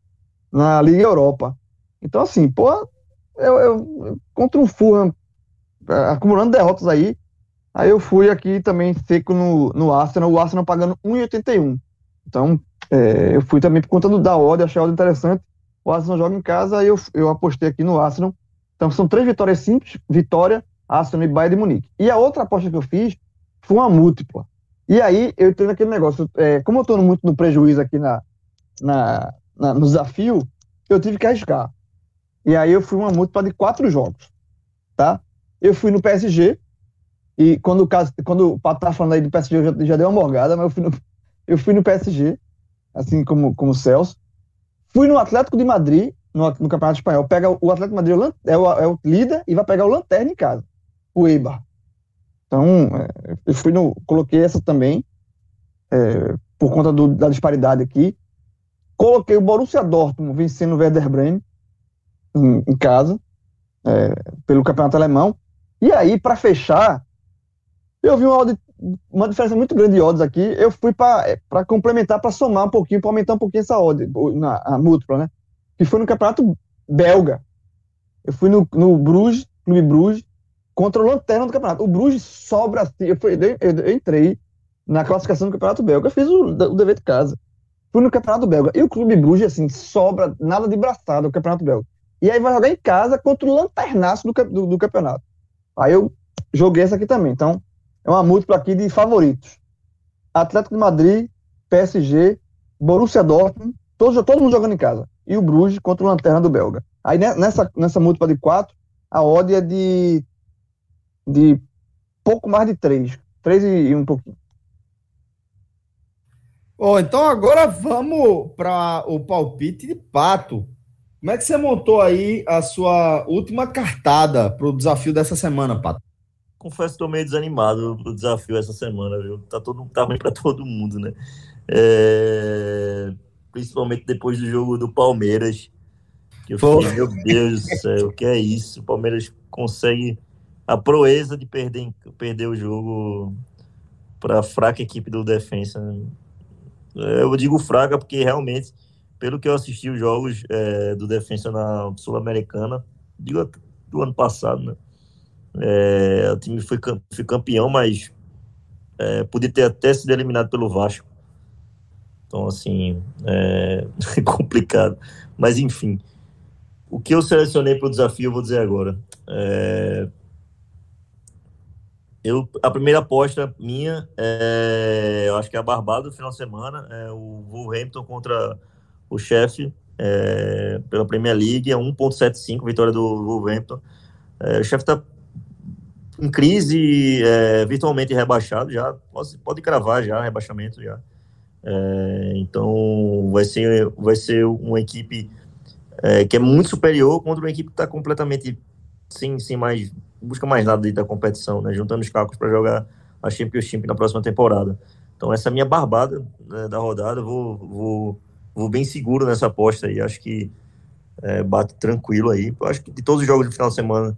Speaker 2: na Liga Europa. Então, assim, pô, eu, eu- contra um Fulham é, acumulando derrotas aí, aí eu fui aqui também seco no, no Arsenal, o Arsenal pagando 1,81. Então, é, eu fui também por conta do, da odd, achei a odd interessante. O Arsenal joga em casa, aí eu, eu apostei aqui no Arsenal. Então, são três vitórias simples, vitória, Arsenal e Bayern de Munique. E a outra aposta que eu fiz foi uma múltipla. E aí, eu tenho aquele negócio, é, como eu estou muito no prejuízo aqui na, na, na- no desafio, eu tive que arriscar. E aí eu fui uma múltipla de quatro jogos, tá? Eu fui no PSG, e quando o, caso, quando o Pato tá falando aí do PSG, eu já, já dei uma morgada, mas eu fui no, eu fui no PSG, assim como, como o Celso. Fui no Atlético de Madrid, no, no Campeonato Espanhol. Pega o Atlético de Madrid, é é o, é o líder, e vai pegar o Lanterna em casa, o Eibar. Então, é, eu fui no, coloquei essa também, é, por conta do- da disparidade aqui. Coloquei o Borussia Dortmund vencendo o Werder Bremen em, em casa, é, pelo campeonato alemão. E aí, para fechar, eu vi uma, uma diferença muito grande de odds aqui. Eu fui para complementar, para somar um pouquinho, para aumentar um pouquinho essa odd, na, a múltipla, né? Que foi no campeonato belga. Eu fui no, no Bruges, Clube Bruges, contra o Lanterna do campeonato. O Bruges sobra assim. Eu, fui, eu, eu- entrei na classificação do campeonato belga. Eu fiz o, o dever de casa. Fui no campeonato belga. E o Clube Bruges, assim, sobra nada de braçada o campeonato belga. E aí vai jogar em casa contra o lanternaço do, do, do campeonato. Aí eu joguei essa aqui também. Então, é uma múltipla aqui de favoritos. Atlético de Madrid, PSG, Borussia Dortmund, todo, todo mundo jogando em casa. E o Bruges contra o Lanterna do Belga. Aí ne- nessa, nessa múltipla de quatro, a odd é de, de pouco mais de três. Três e, e um pouquinho.
Speaker 1: Bom, então agora vamos para o palpite de Pato. Como é que você montou aí a sua última cartada para o desafio dessa semana, Pato?
Speaker 4: Confesso que tô meio desanimado pro desafio essa semana, viu? Tá, todo, tá ruim pra todo mundo, né? É, Principalmente depois do jogo do Palmeiras. Que eu
Speaker 1: Pô.
Speaker 4: meu Deus do céu, o que é isso? O Palmeiras consegue a proeza de perder, perder o jogo para a fraca equipe do Defensa. né? É, Eu digo fraca porque realmente, pelo que eu assisti os jogos é, do Defensa na Sul-Americana, digo do ano passado, né? É, o time foi, foi campeão, mas é, podia ter até sido eliminado pelo Vasco. Então, assim, é complicado. Mas, enfim, o que eu selecionei para o desafio, eu vou dizer agora. É, eu, a primeira aposta minha, é, eu acho que é a Barbada do final de semana, é o Wolverhampton contra o chefe é, pela Premier League, é 1.75, vitória do Wolverhampton. É, o chefe está em crise, é, virtualmente rebaixado já, pode, pode cravar já, rebaixamento já. É, então vai ser, vai ser uma equipe é, que é muito superior contra uma equipe que está completamente sem, sem mais, busca mais nada da competição, né? Juntando os cacos para jogar a Championship na próxima temporada. Então essa é a minha barbada né, da rodada, vou, vou, vou bem seguro nessa aposta aí, acho que é, bate tranquilo aí. Acho que de todos os jogos do final de semana,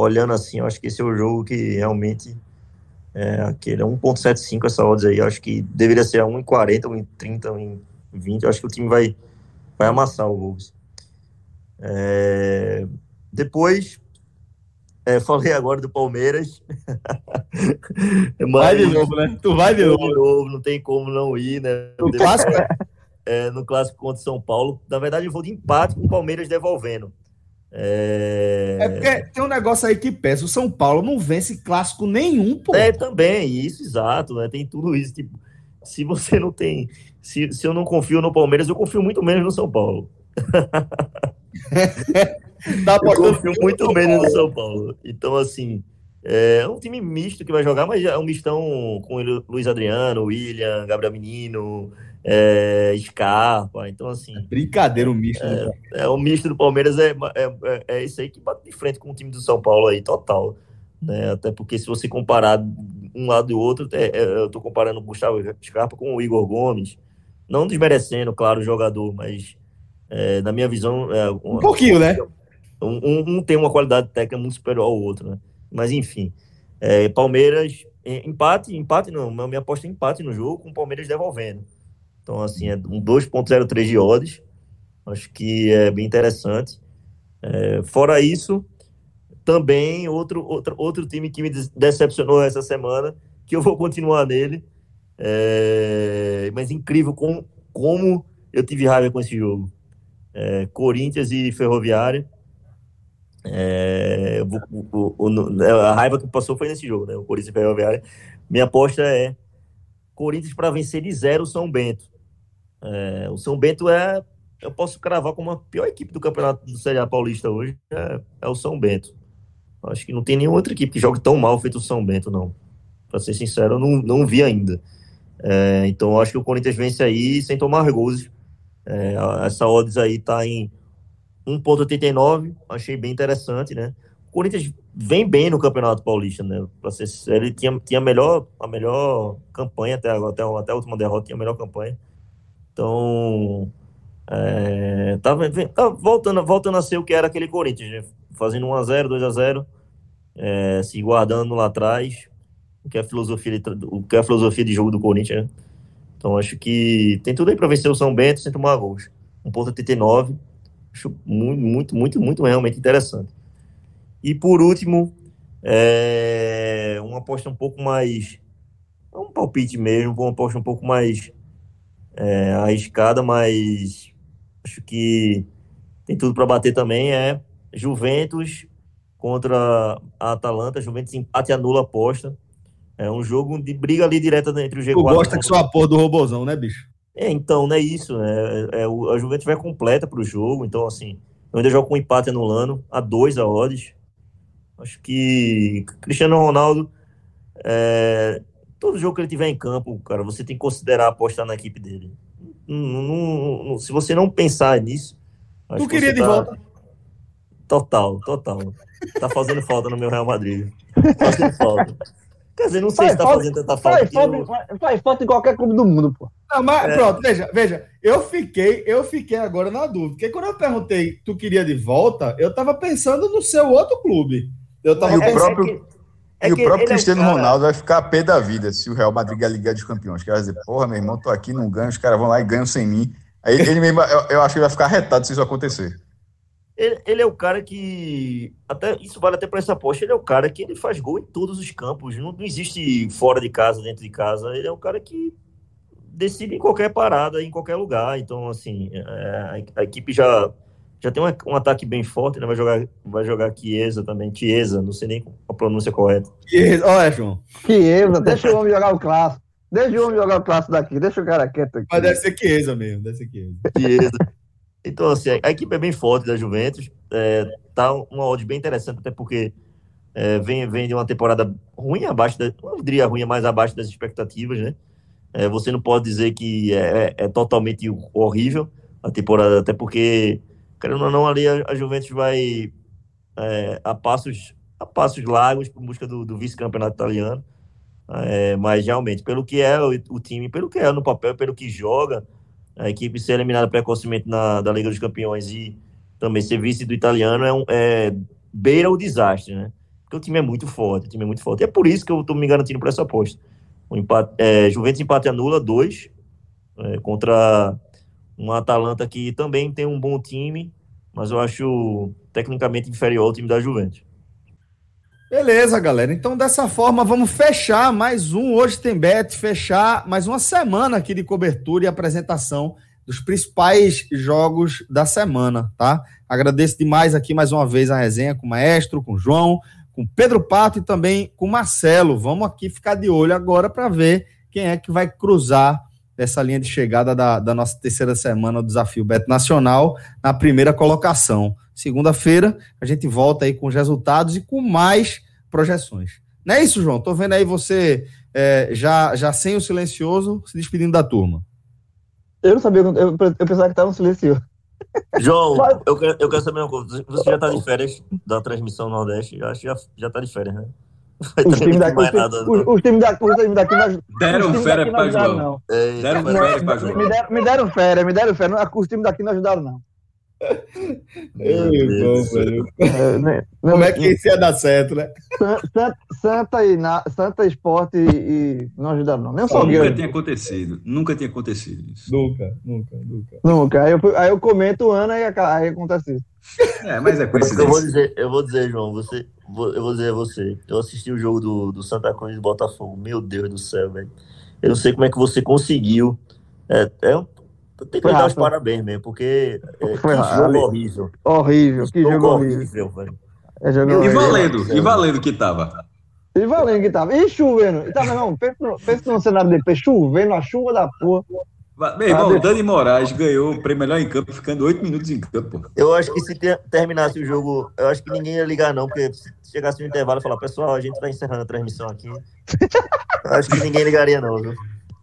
Speaker 4: olhando assim, eu acho que esse é o jogo que realmente é aquele é 1.75 essa odds aí, eu acho que deveria ser a 1.40, 1.30, 1.20, eu acho que o time vai, vai amassar o Wolves. É, depois, é, falei agora do Palmeiras.
Speaker 1: Vai de novo, né? Tu vai de novo.
Speaker 4: de novo, não tem como não ir, né?
Speaker 1: O clássico
Speaker 4: É, no clássico contra São Paulo. Na verdade, eu vou de empate com o Palmeiras devolvendo.
Speaker 1: É... é porque tem um negócio aí que pesa. O São Paulo não vence clássico nenhum,
Speaker 4: pô. É, também, isso, exato, né? Tem tudo isso. Tipo, se você não tem. Se, se eu não confio no Palmeiras, eu confio muito menos no São Paulo. tá eu confio muito menos no São Paulo. Então, assim, é um time misto que vai jogar, mas é um mistão com Luiz Adriano, William, Gabriel Menino, é, Scarpa. Então, assim. É
Speaker 1: brincadeira o misto.
Speaker 4: É, é, o misto do Palmeiras é, é, é, é isso aí que bate de frente com o time do São Paulo aí, total. Né? Até porque se você comparar um lado e outro, é, é, eu estou comparando o Gustavo Scarpa com o Igor Gomes. Não desmerecendo, claro, o jogador, mas na minha visão.
Speaker 1: Um, um pouquinho, né?
Speaker 4: Um, um, tem uma qualidade técnica muito superior ao outro, né? Mas enfim. Palmeiras, empate, empate não. Minha aposta é empate no jogo, com o Palmeiras devolvendo. Então, assim, é um 2,03 de odds. Acho que é bem interessante. É, fora isso, também outro, outro, outro time que me decepcionou essa semana, que eu vou continuar nele. É, mas incrível como, como eu tive raiva com esse jogo. É, Corinthians e Ferroviária. É, o, o, o, a raiva que passou foi nesse jogo, né? O Corinthians e Ferroviária. Minha aposta é Corinthians para vencer de zero São Bento. É, o São Bento é, eu posso cravar como a pior equipe do campeonato do Série A Paulista hoje, é, é, o São Bento. Acho que não tem nenhuma outra equipe que jogue tão mal feito o São Bento, não. Para ser sincero, eu não, não vi ainda. É, então, acho que o Corinthians vence aí sem tomar gols. É, essa odds aí tá em 1,89, achei bem interessante, né? O Corinthians vem bem no Campeonato Paulista, né? Pra ser sincero, ele tinha, tinha melhor, a melhor campanha até, até, até a última derrota, tinha a melhor campanha. Então, é, voltando, voltando a ser o que era aquele Corinthians, né? Fazendo 1x0, 2x0, é, se guardando lá atrás, o que é a filosofia de, o que é a filosofia de jogo do Corinthians, né? Então, acho que tem tudo aí para vencer o São Bento sem tomar gols. 1,89 Acho muito, muito, muito, muito realmente interessante. E por último, é, uma aposta um pouco mais. Um palpite mesmo, uma aposta um pouco mais é, arriscada, mas acho que tem tudo para bater também. É Juventus contra a Atalanta. Juventus empate anula a aposta. É um jogo de briga ali direta entre o G4. Tu
Speaker 1: gosta que só a porra do robozão, né, bicho?
Speaker 4: É, então, não é isso. Né? É, é, a Juventus vai completa para o jogo, então, assim, eu ainda jogo com empate anulando, a dois a odds. Acho que Cristiano Ronaldo, é, todo jogo que ele tiver em campo, cara, você tem que considerar apostar na equipe dele. Não, não, não, se você não pensar nisso.
Speaker 1: Tu queria de tá... volta?
Speaker 4: Total, total. Tá fazendo falta no meu Real Madrid. Fazendo falta. Quer dizer, não sei faz se tá falta, fazendo tanta falta.
Speaker 2: Faz, falta, eu... faz falta em qualquer clube do mundo, pô.
Speaker 1: Não, mas é. pronto, veja, veja, eu fiquei, eu fiquei agora na dúvida. Porque quando eu perguntei tu queria de volta, eu tava pensando no seu outro clube. Eu tava
Speaker 3: e o próprio, é que, e o próprio Cristiano é cara... Ronaldo vai ficar a pé da vida se o Real Madrid ganhar a Liga dos Campeões. Quer dizer, porra, meu irmão, tô aqui, não ganho, os caras vão lá e ganham sem mim. Aí ele mesmo, eu, eu acho que ele vai ficar retado se isso acontecer.
Speaker 4: Ele, ele, é o cara que. Até, isso vale até para essa aposta. Ele é o cara que ele faz gol em todos os campos. Não, não existe fora de casa, dentro de casa. Ele é o cara que decide em qualquer parada, em qualquer lugar. Então, assim, é, a, a, equipe já, já tem um, um, ataque bem forte, né? Vai jogar, vai jogar Chiesa também. Chiesa, não sei nem a pronúncia correta.
Speaker 1: Chiesa, olha, João.
Speaker 2: Chiesa, deixa o homem jogar o clássico. Deixa o homem jogar o clássico daqui, deixa o cara quieto aqui.
Speaker 1: Mas deve ser Chiesa mesmo, deve ser Chiesa.
Speaker 4: Chiesa. Então, assim, a equipe é bem forte da Juventus. É, tá uma odd bem interessante, até porque é, vem, vem de uma temporada ruim abaixo, da, não diria ruim, mas abaixo das expectativas, né? É, você não pode dizer que é, é, é, totalmente horrível a temporada, até porque, querendo ou não, ali a, a Juventus vai é, a passos a passos largos por busca do, do vice-campeonato italiano. É, mas realmente, pelo que é o, o, time, pelo que é no papel, pelo que joga, a equipe ser eliminada precocemente na, da Liga dos Campeões e também ser vice do italiano é, um, é beira o desastre, né? Porque o time é muito forte, o time é muito forte. E é por isso que eu estou me garantindo por essa aposta. O empate, é, Juventus empate anula dois é, contra um Atalanta que também tem um bom time, mas eu acho tecnicamente inferior ao time da Juventus.
Speaker 1: Beleza, galera. Então, dessa forma, vamos fechar mais um Hoje Tem Bet, fechar mais uma semana aqui de cobertura e apresentação dos principais jogos da semana, tá? Agradeço demais aqui mais uma vez a resenha com o Maestro, com o João, com Pedro Pato e também com o Marcelo. Vamos aqui ficar de olho agora para ver quem é que vai cruzar essa linha de chegada da, da nossa terceira semana do Desafio Beto Nacional na primeira colocação. Segunda-feira a gente volta aí com os resultados e com mais projeções. Não é isso, João? Tô vendo aí você é, já, já sem o silencioso se despedindo da turma.
Speaker 2: Eu não sabia, eu, eu pensava que estava um silencioso.
Speaker 4: João, eu quero, eu quero saber uma coisa. Você já está de férias da transmissão Nordeste? Eu acho que já, já está de férias, né?
Speaker 2: Os times daqui, os, nada, os, os times daqui, os times daqui nós,
Speaker 3: deram férias para João.
Speaker 2: Não. deram férias para João. Me deram, me deram férias, me deram férias. Os times daqui não ajudaram, não.
Speaker 1: Ei, bom, velho. É, né, Como é que isso ia dar certo, né?
Speaker 2: Santa, Santa, e na, Santa Esporte e, e não ajudaram, não. Nem o
Speaker 3: Salgueiro. Nunca tinha acontecido. Nunca tinha acontecido isso.
Speaker 1: Nunca, nunca, nunca.
Speaker 2: Nunca. Aí eu, aí eu comento Ana e aí acontece isso.
Speaker 3: É, mas é coincidência.
Speaker 4: Eu vou dizer, eu vou dizer João, você, eu vou dizer a você. Eu assisti o jogo do, do Santa Cruz e Botafogo. Meu Deus do céu, velho. Eu não sei como é que você conseguiu. É, é um tem que dar os parabéns mesmo, porque é, Foi que jogo horrível.
Speaker 2: Horrível, que jogo, horrível,
Speaker 3: velho. É jogo e valendo, e valendo que tava.
Speaker 2: E valendo que tava. E chovendo. E tava, não, pensa, no cenário depois, chovendo, a chuva da porra.
Speaker 3: Meu irmão, o Dani Moraes ganhou o prêmio melhor em campo, ficando oito minutos em campo.
Speaker 4: Eu acho que se terminasse o jogo, eu acho que ninguém ia ligar, não, porque se chegasse no intervalo e falar, pessoal, a gente tá encerrando a transmissão aqui. Eu acho que ninguém ligaria, não, viu?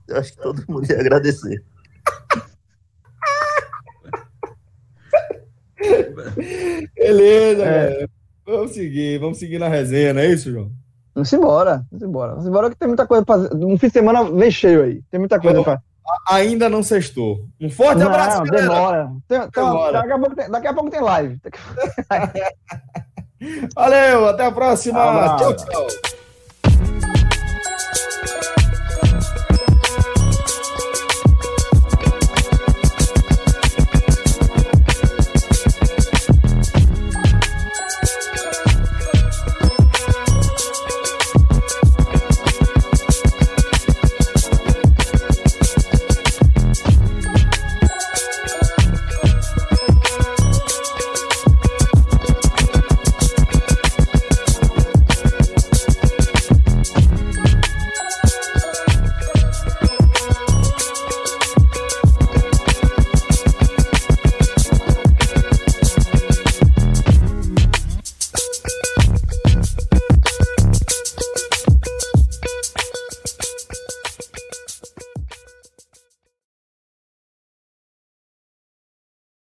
Speaker 4: Eu acho que todo mundo ia agradecer.
Speaker 1: Beleza, é. Vamos seguir, vamos seguir na resenha, não é isso, João?
Speaker 2: Vamos embora, vamos embora. Vamos embora que tem muita coisa fazer. Um fim de semana vem cheio aí. Tem muita coisa para.
Speaker 1: Ainda não sextou. Um forte
Speaker 2: não,
Speaker 1: abraço,
Speaker 2: demora. Tem, tem, demora. Daqui, a tem, daqui a pouco tem live.
Speaker 1: Valeu, até a próxima. Tchau, tchau.